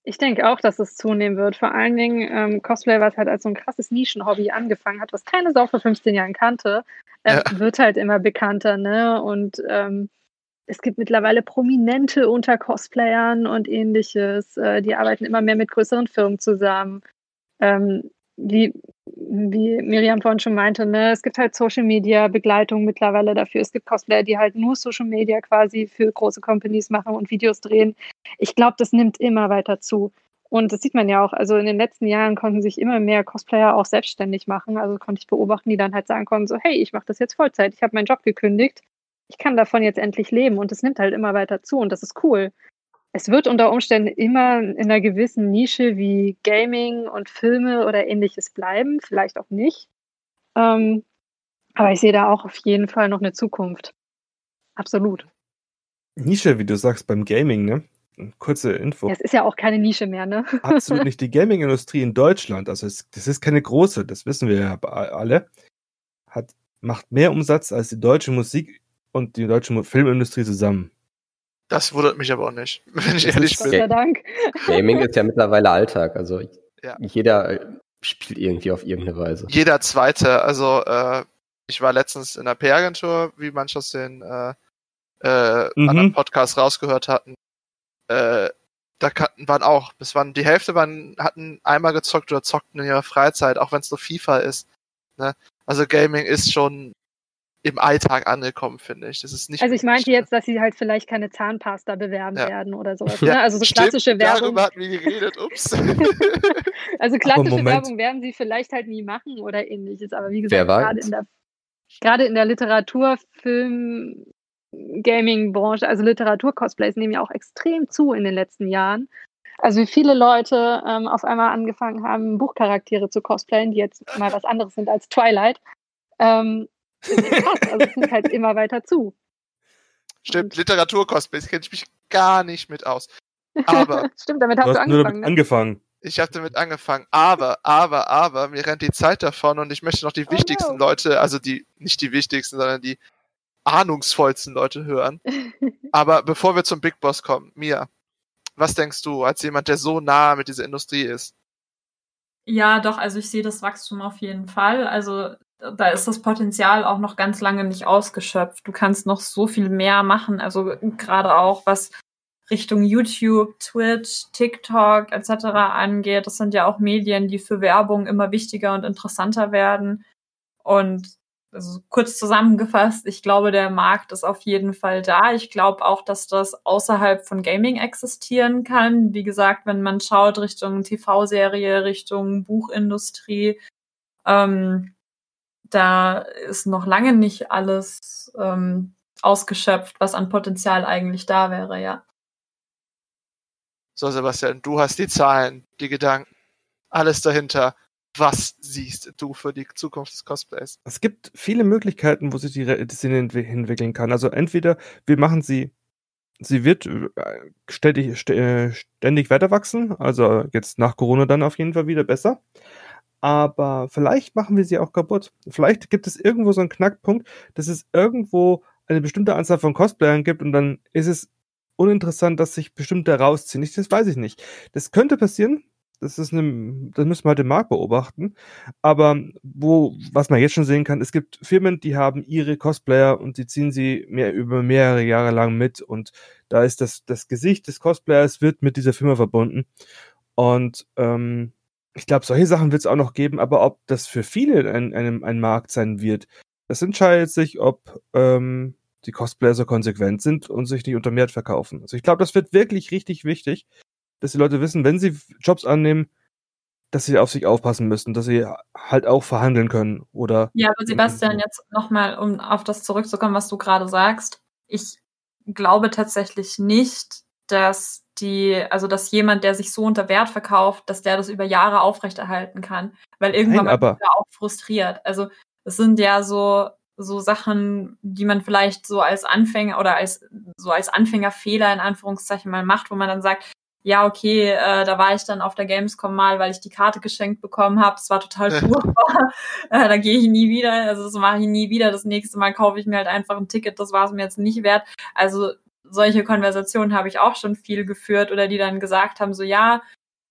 Ich denke auch, dass es zunehmen wird. Vor allen Dingen ähm, Cosplay, was halt als so ein krasses Nischenhobby angefangen hat, was keine Sau vor 15 Jahren kannte, äh, ja. wird halt immer bekannter, ne? Und ähm, es gibt mittlerweile Prominente unter Cosplayern und ähnliches. Äh, die arbeiten immer mehr mit größeren Firmen zusammen. Ähm, wie, wie Miriam vorhin schon meinte, ne, es gibt halt Social Media Begleitung mittlerweile dafür. Es gibt Cosplayer, die halt nur Social Media quasi für große Companies machen und Videos drehen. Ich glaube, das nimmt immer weiter zu. Und das sieht man ja auch. Also in den letzten Jahren konnten sich immer mehr Cosplayer auch selbstständig machen. Also konnte ich beobachten, die dann halt sagen konnten, so, hey, ich mache das jetzt Vollzeit. Ich habe meinen Job gekündigt. Ich kann davon jetzt endlich leben. Und es nimmt halt immer weiter zu. Und das ist cool es wird unter Umständen immer in einer gewissen Nische wie Gaming und Filme oder ähnliches bleiben, vielleicht auch nicht. Ähm, aber ich sehe da auch auf jeden Fall noch eine Zukunft. Absolut. Nische, wie du sagst, beim Gaming, ne? Kurze Info. Es ist ja auch keine Nische mehr, ne? [LAUGHS] Absolut nicht. Die Gaming-Industrie in Deutschland, also es, das ist keine große, das wissen wir ja alle, hat, macht mehr Umsatz als die deutsche Musik und die deutsche Filmindustrie zusammen. Das wundert mich aber auch nicht, [LAUGHS] wenn ich ehrlich bin. Gott sei Dank. Gaming ist ja mittlerweile Alltag. Also ja. jeder spielt irgendwie auf irgendeine Weise. Jeder Zweite. Also äh, ich war letztens in der PR-Agentur, wie manche aus den äh, äh, mhm. anderen Podcasts rausgehört hatten. Äh, da waren auch, bis waren die Hälfte waren hatten einmal gezockt oder zockten in ihrer Freizeit, auch wenn es nur FIFA ist. Ne? Also Gaming ist schon im Alltag angekommen, finde ich. Das ist nicht also ich meinte jetzt, dass sie halt vielleicht keine Zahnpasta bewerben ja. werden oder sowas. Ne? Also so Stimmt, klassische Werbung. Darüber hatten wir geredet, ups. [LAUGHS] also klassische Werbung werden sie vielleicht halt nie machen oder ähnliches. Aber wie gesagt, gerade in, der, gerade in der Literatur, Film, Gaming-Branche, also Literatur-Cosplays nehmen ja auch extrem zu in den letzten Jahren. Also wie viele Leute ähm, auf einmal angefangen haben, Buchcharaktere zu cosplayen, die jetzt mal was anderes sind als Twilight. Ähm, [LAUGHS] Also es nimmt halt immer weiter zu. Stimmt, Literatur-Cosplays kenne ich mich gar nicht mit aus. Aber. [LAUGHS] Stimmt, damit hast du, hast du angefangen. Nur damit ne? angefangen. Ich habe damit angefangen. Aber, aber, aber, mir rennt die Zeit davon und ich möchte noch die oh wichtigsten no. Leute, also die, nicht die wichtigsten, sondern die ahnungsvollsten Leute hören. [LAUGHS] aber bevor wir zum Big Boss kommen, Mia, was denkst du als jemand, der so nah mit dieser Industrie ist? Ja, doch, also ich sehe das Wachstum auf jeden Fall. Also da ist das Potenzial auch noch ganz lange nicht ausgeschöpft. Du kannst noch so viel mehr machen. Also gerade auch was Richtung YouTube, Twitch, TikTok etc. angeht. Das sind ja auch Medien, die für Werbung immer wichtiger und interessanter werden. Und also kurz zusammengefasst, ich glaube, der Markt ist auf jeden Fall da. Ich glaube auch, dass das außerhalb von Gaming existieren kann. Wie gesagt, wenn man schaut Richtung TV-Serie, Richtung Buchindustrie, ähm, da ist noch lange nicht alles ähm, ausgeschöpft, was an Potenzial eigentlich da wäre, ja. So, Sebastian, du hast die Zahlen, die Gedanken, alles dahinter. Was siehst du für die Zukunft des Cosplays? Es gibt viele Möglichkeiten, wo sich die Szene entwickeln kann. Also entweder wir machen sie, sie wird äh, ständig, äh, ständig weiter wachsen, also jetzt nach Corona dann auf jeden Fall wieder besser aber vielleicht machen wir sie auch kaputt. Vielleicht gibt es irgendwo so einen Knackpunkt, dass es irgendwo eine bestimmte Anzahl von Cosplayern gibt und dann ist es uninteressant, dass sich bestimmte rausziehen. Ich, das weiß ich nicht. Das könnte passieren. Das ist eine, das müssen wir halt im Markt beobachten. Aber wo, was man jetzt schon sehen kann, es gibt Firmen, die haben ihre Cosplayer und die ziehen sie mehr über mehrere Jahre lang mit und da ist das, das Gesicht des Cosplayers wird mit dieser Firma verbunden. Und ähm, ich glaube, solche Sachen wird es auch noch geben, aber ob das für viele ein, ein, ein Markt sein wird, das entscheidet sich, ob ähm, die Cosplayer so konsequent sind und sich nicht unter Wert verkaufen. Also ich glaube, das wird wirklich richtig wichtig, dass die Leute wissen, wenn sie Jobs annehmen, dass sie auf sich aufpassen müssen, dass sie halt auch verhandeln können oder. Ja, aber Sebastian, jetzt nochmal, um auf das zurückzukommen, was du gerade sagst. Ich glaube tatsächlich nicht, dass die, also dass jemand, der sich so unter Wert verkauft, dass der das über Jahre aufrechterhalten kann, weil irgendwann Nein, mal auch frustriert. Also es sind ja so so Sachen, die man vielleicht so als Anfänger oder als so als Anfängerfehler in Anführungszeichen mal macht, wo man dann sagt, ja, okay, äh, da war ich dann auf der Gamescom mal, weil ich die Karte geschenkt bekommen habe. Es war total [LAUGHS] furchtbar. äh, da gehe ich nie wieder. Also das mache ich nie wieder. Das nächste Mal kaufe ich mir halt einfach ein Ticket. Das war es mir jetzt nicht wert. Also solche Konversationen habe ich auch schon viel geführt oder die dann gesagt haben, so ja,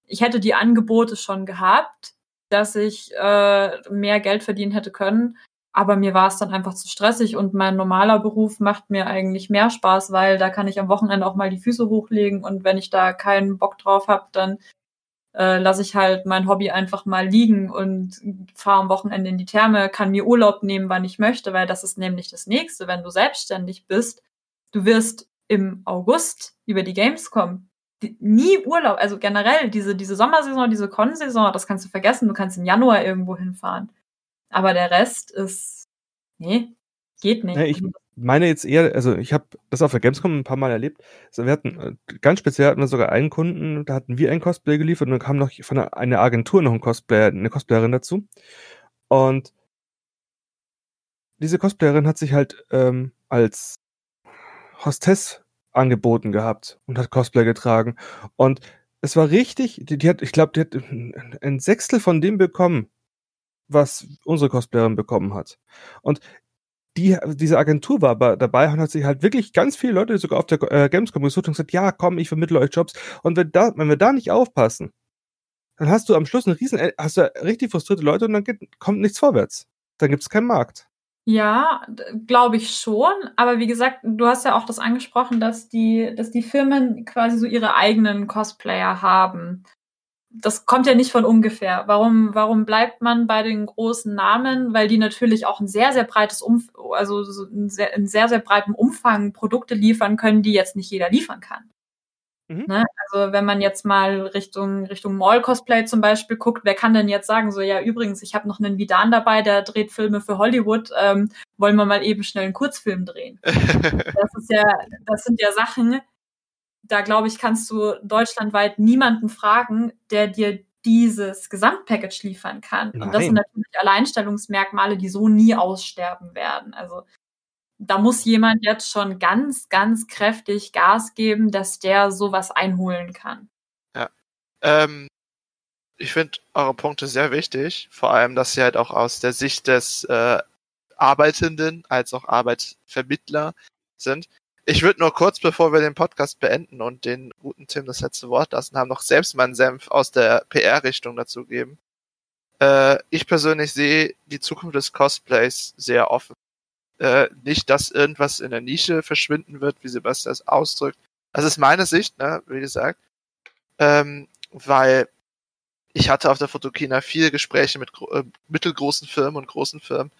ich hätte die Angebote schon gehabt, dass ich äh, mehr Geld verdienen hätte können. Aber mir war es dann einfach zu stressig und mein normaler Beruf macht mir eigentlich mehr Spaß, weil da kann ich am Wochenende auch mal die Füße hochlegen und wenn ich da keinen Bock drauf habe, dann äh, lasse ich halt mein Hobby einfach mal liegen und fahre am Wochenende in die Therme, kann mir Urlaub nehmen, wann ich möchte, weil das ist nämlich das Nächste, wenn du selbstständig bist. Du wirst im August über die Gamescom nie Urlaub, also generell diese, diese Sommersaison, diese Con-Saison, das kannst du vergessen, du kannst im Januar irgendwo hinfahren. Aber der Rest ist, nee, geht nicht. Nee, ich meine jetzt eher, also ich habe das auf der Gamescom ein paar Mal erlebt. Also wir hatten, äh, ganz speziell hatten wir sogar einen Kunden, da hatten wir ein Cosplay geliefert und dann kam noch von einer Agentur noch ein Cosplayer, eine Cosplayerin dazu. Und diese Cosplayerin hat sich halt ähm, als Hostess angeboten gehabt und hat Cosplay getragen. Und es war richtig, die, die hat, ich glaube, die hat ein Sechstel von dem bekommen, was unsere Cosplayerin bekommen hat. Und die, diese Agentur war dabei und hat sich halt wirklich ganz viele Leute sogar auf der äh, Gamescom gesucht und gesagt, ja, komm, ich vermittle euch Jobs. Und wenn, da, wenn wir da nicht aufpassen, dann hast du am Schluss einen riesen, hast du richtig frustrierte Leute und dann geht, kommt nichts vorwärts. Dann gibt es keinen Markt. Ja, glaube ich schon. Aber wie gesagt, du hast ja auch das angesprochen, dass die, dass die Firmen quasi so ihre eigenen Cosplayer haben das kommt ja nicht von ungefähr. Warum, warum bleibt man bei den großen Namen? Weil die natürlich auch ein sehr, sehr breites Umf also so ein sehr, in sehr, sehr breitem Umfang Produkte liefern können, die jetzt nicht jeder liefern kann. Mhm. Ne? Also wenn man jetzt mal Richtung Richtung Mall-Cosplay zum Beispiel guckt, wer kann denn jetzt sagen, so ja übrigens, ich habe noch einen Vidan dabei, der dreht Filme für Hollywood, ähm, wollen wir mal eben schnell einen Kurzfilm drehen. [LAUGHS] das ist ja, das sind ja Sachen, da glaube ich, kannst du deutschlandweit niemanden fragen, der dir dieses Gesamtpackage liefern kann. Nein. Und das sind natürlich Alleinstellungsmerkmale, die so nie aussterben werden. Also da muss jemand jetzt schon ganz, ganz kräftig Gas geben, dass der sowas einholen kann. Ja. Ähm, ich finde eure Punkte sehr wichtig, vor allem, dass sie halt auch aus der Sicht des äh, Arbeitenden als auch Arbeitsvermittler sind. Ich würde nur kurz, bevor wir den Podcast beenden und den guten Tim das letzte Wort lassen haben, noch selbst meinen Senf aus der PR-Richtung dazu geben. Äh, ich persönlich sehe die Zukunft des Cosplays sehr offen. Äh, nicht, dass irgendwas in der Nische verschwinden wird, wie Sebastian es ausdrückt. Das ist meine Sicht, ne, wie gesagt. Ähm, weil ich hatte auf der Fotokina viele Gespräche mit äh, mittelgroßen Firmen und großen Firmen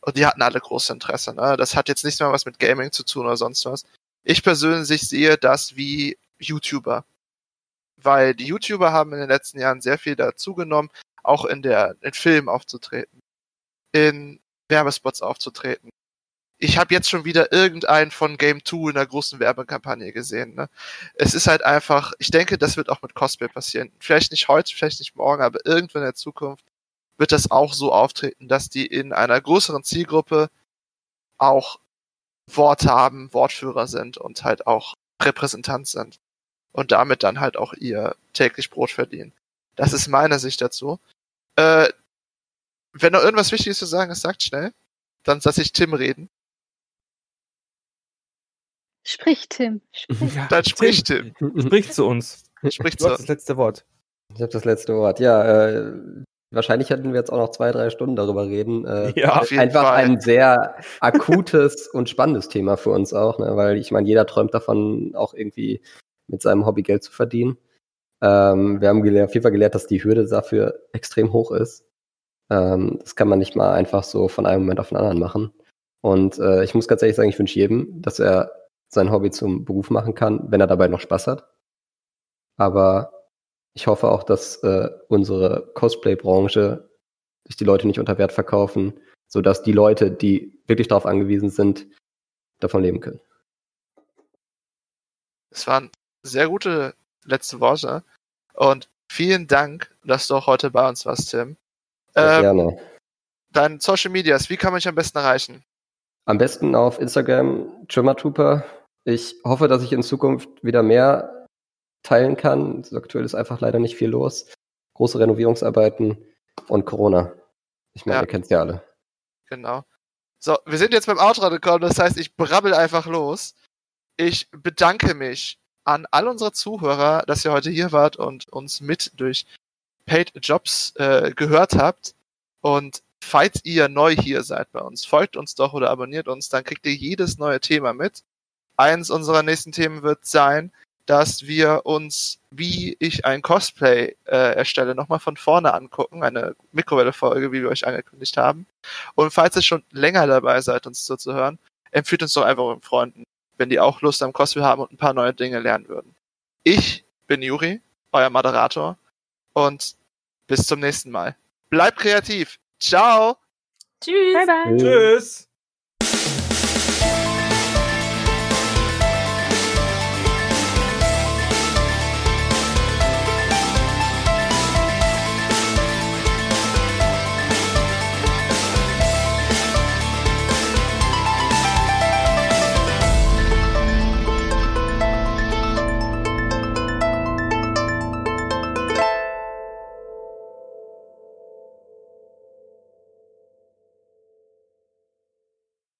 und die hatten alle großes Interesse. Ne? Das hat jetzt nicht mal was mit Gaming zu tun oder sonst was. Ich persönlich sehe das wie YouTuber. Weil die YouTuber haben in den letzten Jahren sehr viel dazugenommen, auch in der in Filmen aufzutreten, in Werbespots aufzutreten. Ich habe jetzt schon wieder irgendeinen von Game 2 in der großen Werbekampagne gesehen. Ne? Es ist halt einfach, ich denke, das wird auch mit Cosplay passieren. Vielleicht nicht heute, vielleicht nicht morgen, aber irgendwann in der Zukunft wird das auch so auftreten, dass die in einer größeren Zielgruppe auch Wort haben, Wortführer sind und halt auch Repräsentant sind und damit dann halt auch ihr täglich Brot verdienen. Das ist meine Sicht dazu. Äh, wenn noch irgendwas Wichtiges zu sagen ist, sagt schnell. Dann lasse ich Tim reden. Sprich, Tim. Sprich. Ja, dann sprich, Tim. Tim. Sprich zu uns. Sprich zu uns. das letzte Wort. Ich habe das letzte Wort. Ja, äh, Wahrscheinlich hätten wir jetzt auch noch zwei, drei Stunden darüber reden. Äh, ja, auf jeden einfach Fall. ein sehr akutes [LAUGHS] und spannendes Thema für uns auch, ne? weil ich meine, jeder träumt davon, auch irgendwie mit seinem Hobby Geld zu verdienen. Ähm, wir haben auf jeden Fall gelernt, dass die Hürde dafür extrem hoch ist. Ähm, das kann man nicht mal einfach so von einem Moment auf den anderen machen. Und äh, ich muss ganz ehrlich sagen, ich wünsche jedem, dass er sein Hobby zum Beruf machen kann, wenn er dabei noch Spaß hat. Aber ich hoffe auch, dass äh, unsere Cosplay-Branche sich die Leute nicht unter Wert verkaufen, sodass die Leute, die wirklich darauf angewiesen sind, davon leben können. Es waren sehr gute letzte Worte und vielen Dank, dass du auch heute bei uns warst, Tim. Ähm, gerne. Dein Social Medias, wie kann man dich am besten erreichen? Am besten auf Instagram, Trooper. Ich hoffe, dass ich in Zukunft wieder mehr teilen kann. Aktuell ist einfach leider nicht viel los. Große Renovierungsarbeiten und Corona. Ich meine, Ja. ihr kennt es ja alle. Genau. So, wir sind jetzt beim Outro gekommen, das heißt, ich brabbel einfach los. Ich bedanke mich an all unsere Zuhörer, dass ihr heute hier wart und uns mit durch Paid Jobs äh, gehört habt. Und falls ihr neu hier seid bei uns, folgt uns doch oder abonniert uns, dann kriegt ihr jedes neue Thema mit. Eins unserer nächsten Themen wird sein, dass wir uns, wie ich ein Cosplay äh, erstelle, nochmal von vorne angucken. Eine Mikrowelle-Folge, wie wir euch angekündigt haben. Und falls ihr schon länger dabei seid, uns zuzuhören, empfiehlt uns doch einfach euren Freunden, wenn die auch Lust am Cosplay haben und ein paar neue Dinge lernen würden. Ich bin Juri, euer Moderator, und bis zum nächsten Mal. Bleibt kreativ. Ciao! Tschüss. Bye, bye. Tschüss.